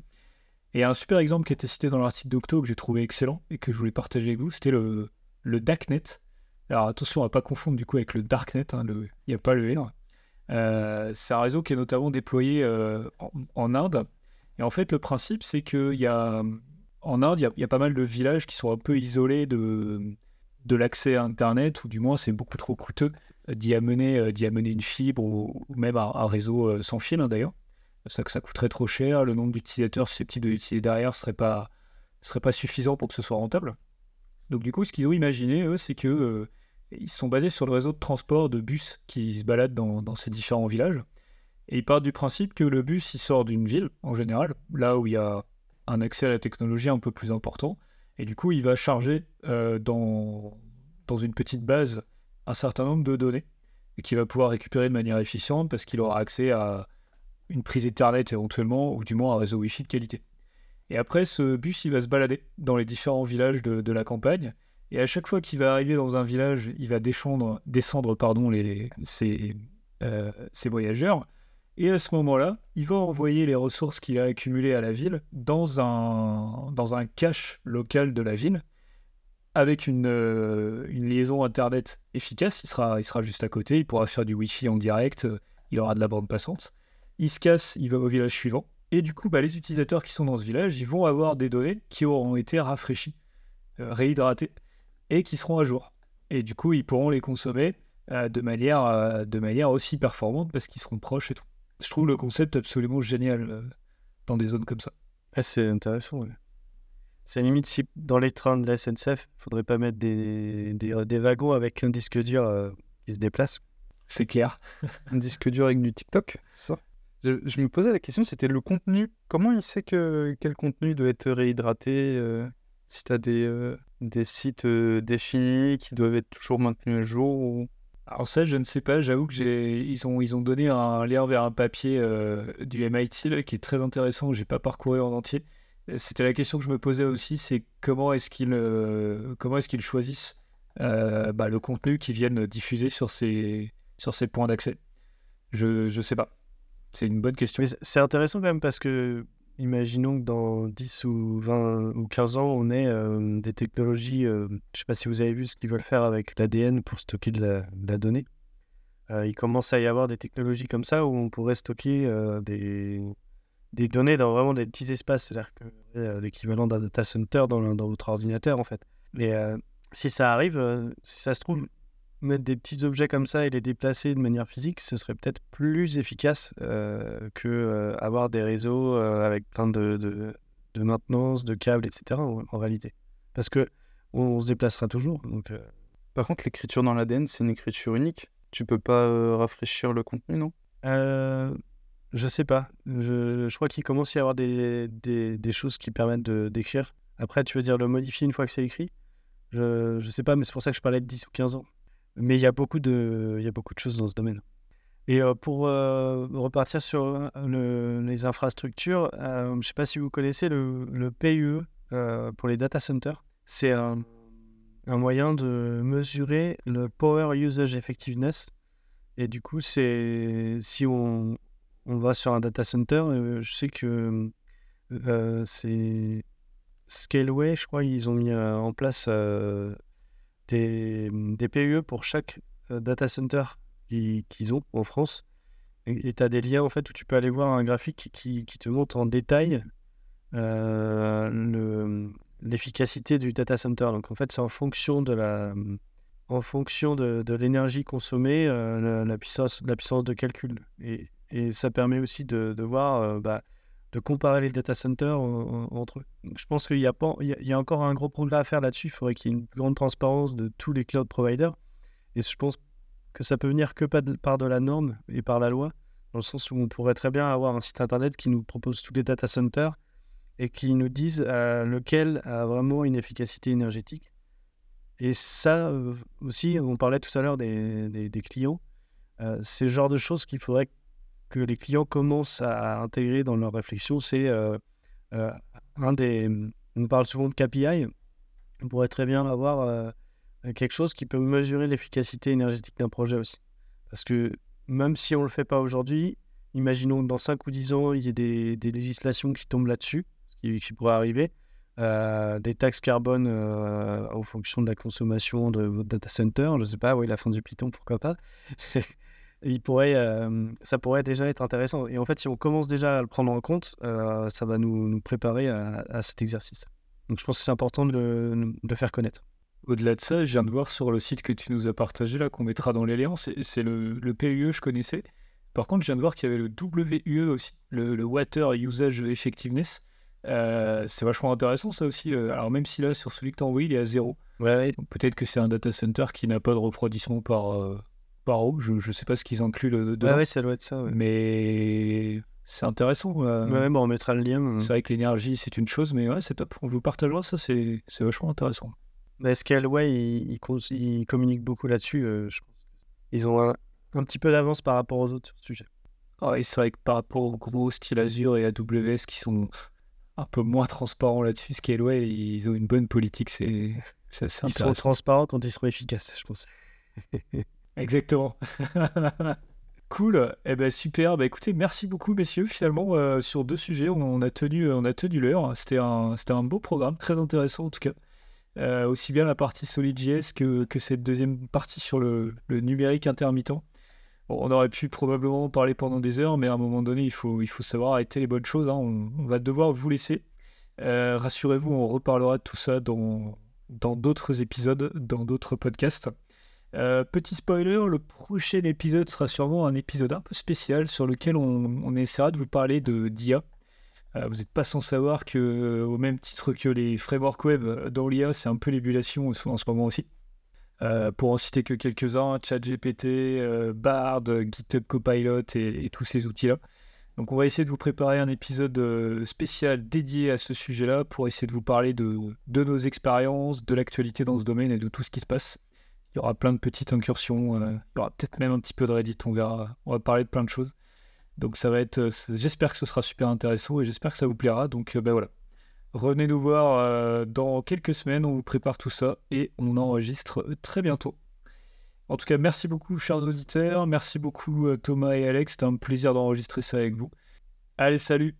Et un super exemple qui était cité dans l'article d'Octo que j'ai trouvé excellent et que je voulais partager avec vous, c'était le, le DACnet. Alors attention, on va pas confondre du coup avec le Darknet, hein, il n'y a pas le R. Euh, c'est un réseau qui est notamment déployé euh, en, Inde. Et en fait, le principe, c'est qu'il y a en Inde, il y, a pas mal de villages qui sont un peu isolés de, l'accès à Internet, ou du moins c'est beaucoup trop coûteux d'y amener, euh, d'y amener une fibre ou, même un, réseau euh, sans fil hein, d'ailleurs. Ça, ça coûterait trop cher, le nombre d'utilisateurs susceptibles de l'utiliser derrière ne serait pas, serait pas suffisant pour que ce soit rentable. Donc du coup, ce qu'ils ont imaginé, eux, c'est que euh, ils sont basés sur le réseau de transport de bus qui se baladent dans, ces différents villages. Et ils partent du principe que le bus, il sort d'une ville, en général, là où il y a un accès à la technologie un peu plus important. Et du coup, il va charger dans, dans une petite base un certain nombre de données et qu'il va pouvoir récupérer de manière efficiente parce qu'il aura accès à une prise Ethernet éventuellement ou du moins un réseau Wi-Fi de qualité. Et après, ce bus, il va se balader dans les différents villages de, la campagne. Et à chaque fois qu'il va arriver dans un village, il va descendre, descendre pardon, les, ses, euh, voyageurs. Et à ce moment-là, il va envoyer les ressources qu'il a accumulées à la ville dans un, dans un cache local de la ville avec une, euh, une, liaison Internet efficace, il sera, il sera juste à côté, il pourra faire du Wi-Fi en direct, euh, il aura de la bande passante. Il se casse, il va au village suivant. Et du coup, bah, les utilisateurs qui sont dans ce village, ils vont avoir des données qui auront été rafraîchies, euh, réhydratées, et qui seront à jour. Et du coup, ils pourront les consommer de, manière, de manière aussi performante parce qu'ils seront proches et tout. Je trouve le concept absolument génial dans des zones comme ça. Ah, c'est intéressant, ouais. C'est limite si dans les trains de la SNCF, il faudrait pas mettre des, des, wagons avec un disque dur euh, qui se déplace. C'est clair. un disque dur avec du TikTok, ça? Je, me posais la question, c'était le contenu. Comment il sait que quel contenu doit être réhydraté euh, Si tu as des, euh, des sites définis qui doivent être toujours maintenus à jour Alors ça, je ne sais pas. J'avoue que j'ai ils ont ils ont donné un lien vers un papier du MIT qui est très intéressant. J'ai pas parcouru en entier. C'était la question que je me posais aussi, c'est comment est-ce qu'ils euh, comment est-ce qu'ils choisissent euh, bah, le contenu qu'ils viennent diffuser sur ces sur ces points d'accès. Je je sais pas. C'est une bonne question. C'est intéressant quand même parce que imaginons que dans 10 ou 20 ou 15 ans, on ait euh, des technologies, je ne sais pas si vous avez vu ce qu'ils veulent faire avec l'ADN pour stocker de la, donnée. il commence à y avoir des technologies comme ça où on pourrait stocker des, des données dans vraiment des petits espaces, c'est-à-dire que euh, l'équivalent d'un data center dans, dans, votre ordinateur en fait. Mais euh, si ça arrive, euh, si ça se trouve, mettre des petits objets comme ça et les déplacer de manière physique, ce serait peut-être plus efficace que avoir des réseaux avec plein de, de, de, maintenance, de câbles, etc. En, réalité, parce que on, se déplacera toujours. Donc, Par contre, l'écriture dans l'ADN, c'est une écriture unique. Tu peux pas rafraîchir le contenu, non? Je sais pas. Je, je crois qu'il commence à y avoir des, des, des choses qui permettent d'écrire. Après, tu veux dire le modifier une fois que c'est écrit? Je, je sais pas, mais c'est pour ça que je parlais de 10 ou 15 ans. Mais il y a beaucoup de, y a beaucoup de choses dans ce domaine. Et euh, pour euh, repartir sur euh, le, les infrastructures, je ne sais pas si vous connaissez le, PUE pour les data centers. C'est un, un, moyen de mesurer le Power Usage Effectiveness. Et du coup, c'est si on, on va sur un data center, je sais que c'est Scaleway, je crois, ils ont mis en place des, PUE pour chaque data center qu'ils ont en France. Et tu as des liens en fait où tu peux aller voir un graphique qui, te montre en détail l'efficacité du data center. Donc en fait, c'est en fonction de la, en fonction de, l'énergie consommée, la, puissance, la puissance de calcul. Et, ça permet aussi de, voir, euh, bah, de comparer les data centers entre eux. je pense qu'il y, a y encore un gros progrès à faire là-dessus. Il faudrait qu'il y ait une grande transparence de tous les cloud providers. Et je pense que ça peut venir que par de la norme et par la loi, dans le sens où on pourrait très bien avoir un site internet qui nous propose tous les data centers et qui nous dise euh, lequel a vraiment une efficacité énergétique. Et ça euh, aussi, on parlait tout à l'heure des, des, clients, euh, c'est le genre de choses qu'il faudrait que les clients commencent à intégrer dans leur réflexion. C'est un des... On parle souvent de KPI. On pourrait très bien avoir quelque chose qui peut mesurer l'efficacité énergétique d'un projet aussi. Parce que même si on ne le fait pas aujourd'hui, imaginons que dans 5 ou 10 ans, il y ait des, législations qui tombent là-dessus, ce qui, qui, pourrait arriver, euh, des taxes carbone euh, en fonction de la consommation de votre data center, je ne sais pas, oui, la fin du Python, pourquoi pas. Il pourrait, euh, ça pourrait déjà être intéressant. Et en fait, si on commence déjà à le prendre en compte, ça va nous, nous préparer à, à, cet exercice. Donc je pense que c'est important de le, de faire connaître. Au-delà de ça, je viens de voir sur le site que tu nous as partagé, là, qu'on mettra dans les liens, c'est le, le PUE, je connaissais. Par contre, je viens de voir qu'il y avait le WUE aussi, le, Water Usage Effectiveness. Euh, c'est vachement intéressant ça aussi. Euh, alors même si là, sur celui que tu as envoyé, il est à zéro. Ouais, Peut-être que c'est un data center qui n'a pas de refroidissement par, euh, par eau. Je ne sais pas ce qu'ils incluent dedans. Ouais, ça doit être ça. Mais c'est intéressant. ouais, bon, on mettra le lien. C'est vrai que l'énergie, c'est une chose, mais ouais, c'est top. On vous partagera ça, c'est vachement intéressant. Mais Scaleway, ils, ils, communiquent beaucoup là-dessus. Euh, je pense. Ils ont un, un petit peu d'avance par rapport aux autres sur ce sujet. Oh, c'est vrai que par rapport aux gros style Azure et AWS qui sont un peu moins transparents là-dessus, Scaleway, ils ont une bonne politique. C'est, Ils sont transparents quand ils seront efficaces, je pense. Exactement. cool. Eh ben super. Bah, écoutez, merci beaucoup messieurs. Finalement, euh, sur deux sujets, on, a tenu, on a tenu l'heure. C'était un, c'était un beau programme, très intéressant en tout cas. Euh, aussi bien la partie SolidJS que, cette deuxième partie sur le, numérique intermittent. on aurait pu probablement parler pendant des heures, mais à un moment donné, il faut, il faut savoir arrêter les bonnes choses. Hein. On, va devoir vous laisser. Euh, rassurez-vous, on reparlera de tout ça dans d'autres épisodes, dans d'autres podcasts. Euh, petit spoiler, le prochain épisode sera sûrement un épisode un peu spécial sur lequel on, essaiera de vous parler de d'IA. Euh, vous n'êtes pas sans savoir que, euh, au même titre que les frameworks web dans l'IA, c'est un peu l'ébullition en ce moment aussi. pour en citer que quelques-uns, ChatGPT, Bard, GitHub Copilot et, tous ces outils-là. Donc on va essayer de vous préparer un épisode spécial dédié à ce sujet-là pour essayer de vous parler de nos expériences, de l'actualité dans ce domaine et de tout ce qui se passe. Il y aura plein de petites incursions, il y aura peut-être même un petit peu de Reddit, on verra. On va parler de plein de choses. Donc ça va être, euh, j'espère que ce sera super intéressant et j'espère que ça vous plaira. Donc ben voilà, revenez nous voir euh, dans quelques semaines, on vous prépare tout ça et on enregistre très bientôt. En tout cas, merci beaucoup chers auditeurs, merci beaucoup Thomas et Alex, c'était un plaisir d'enregistrer ça avec vous. Allez, salut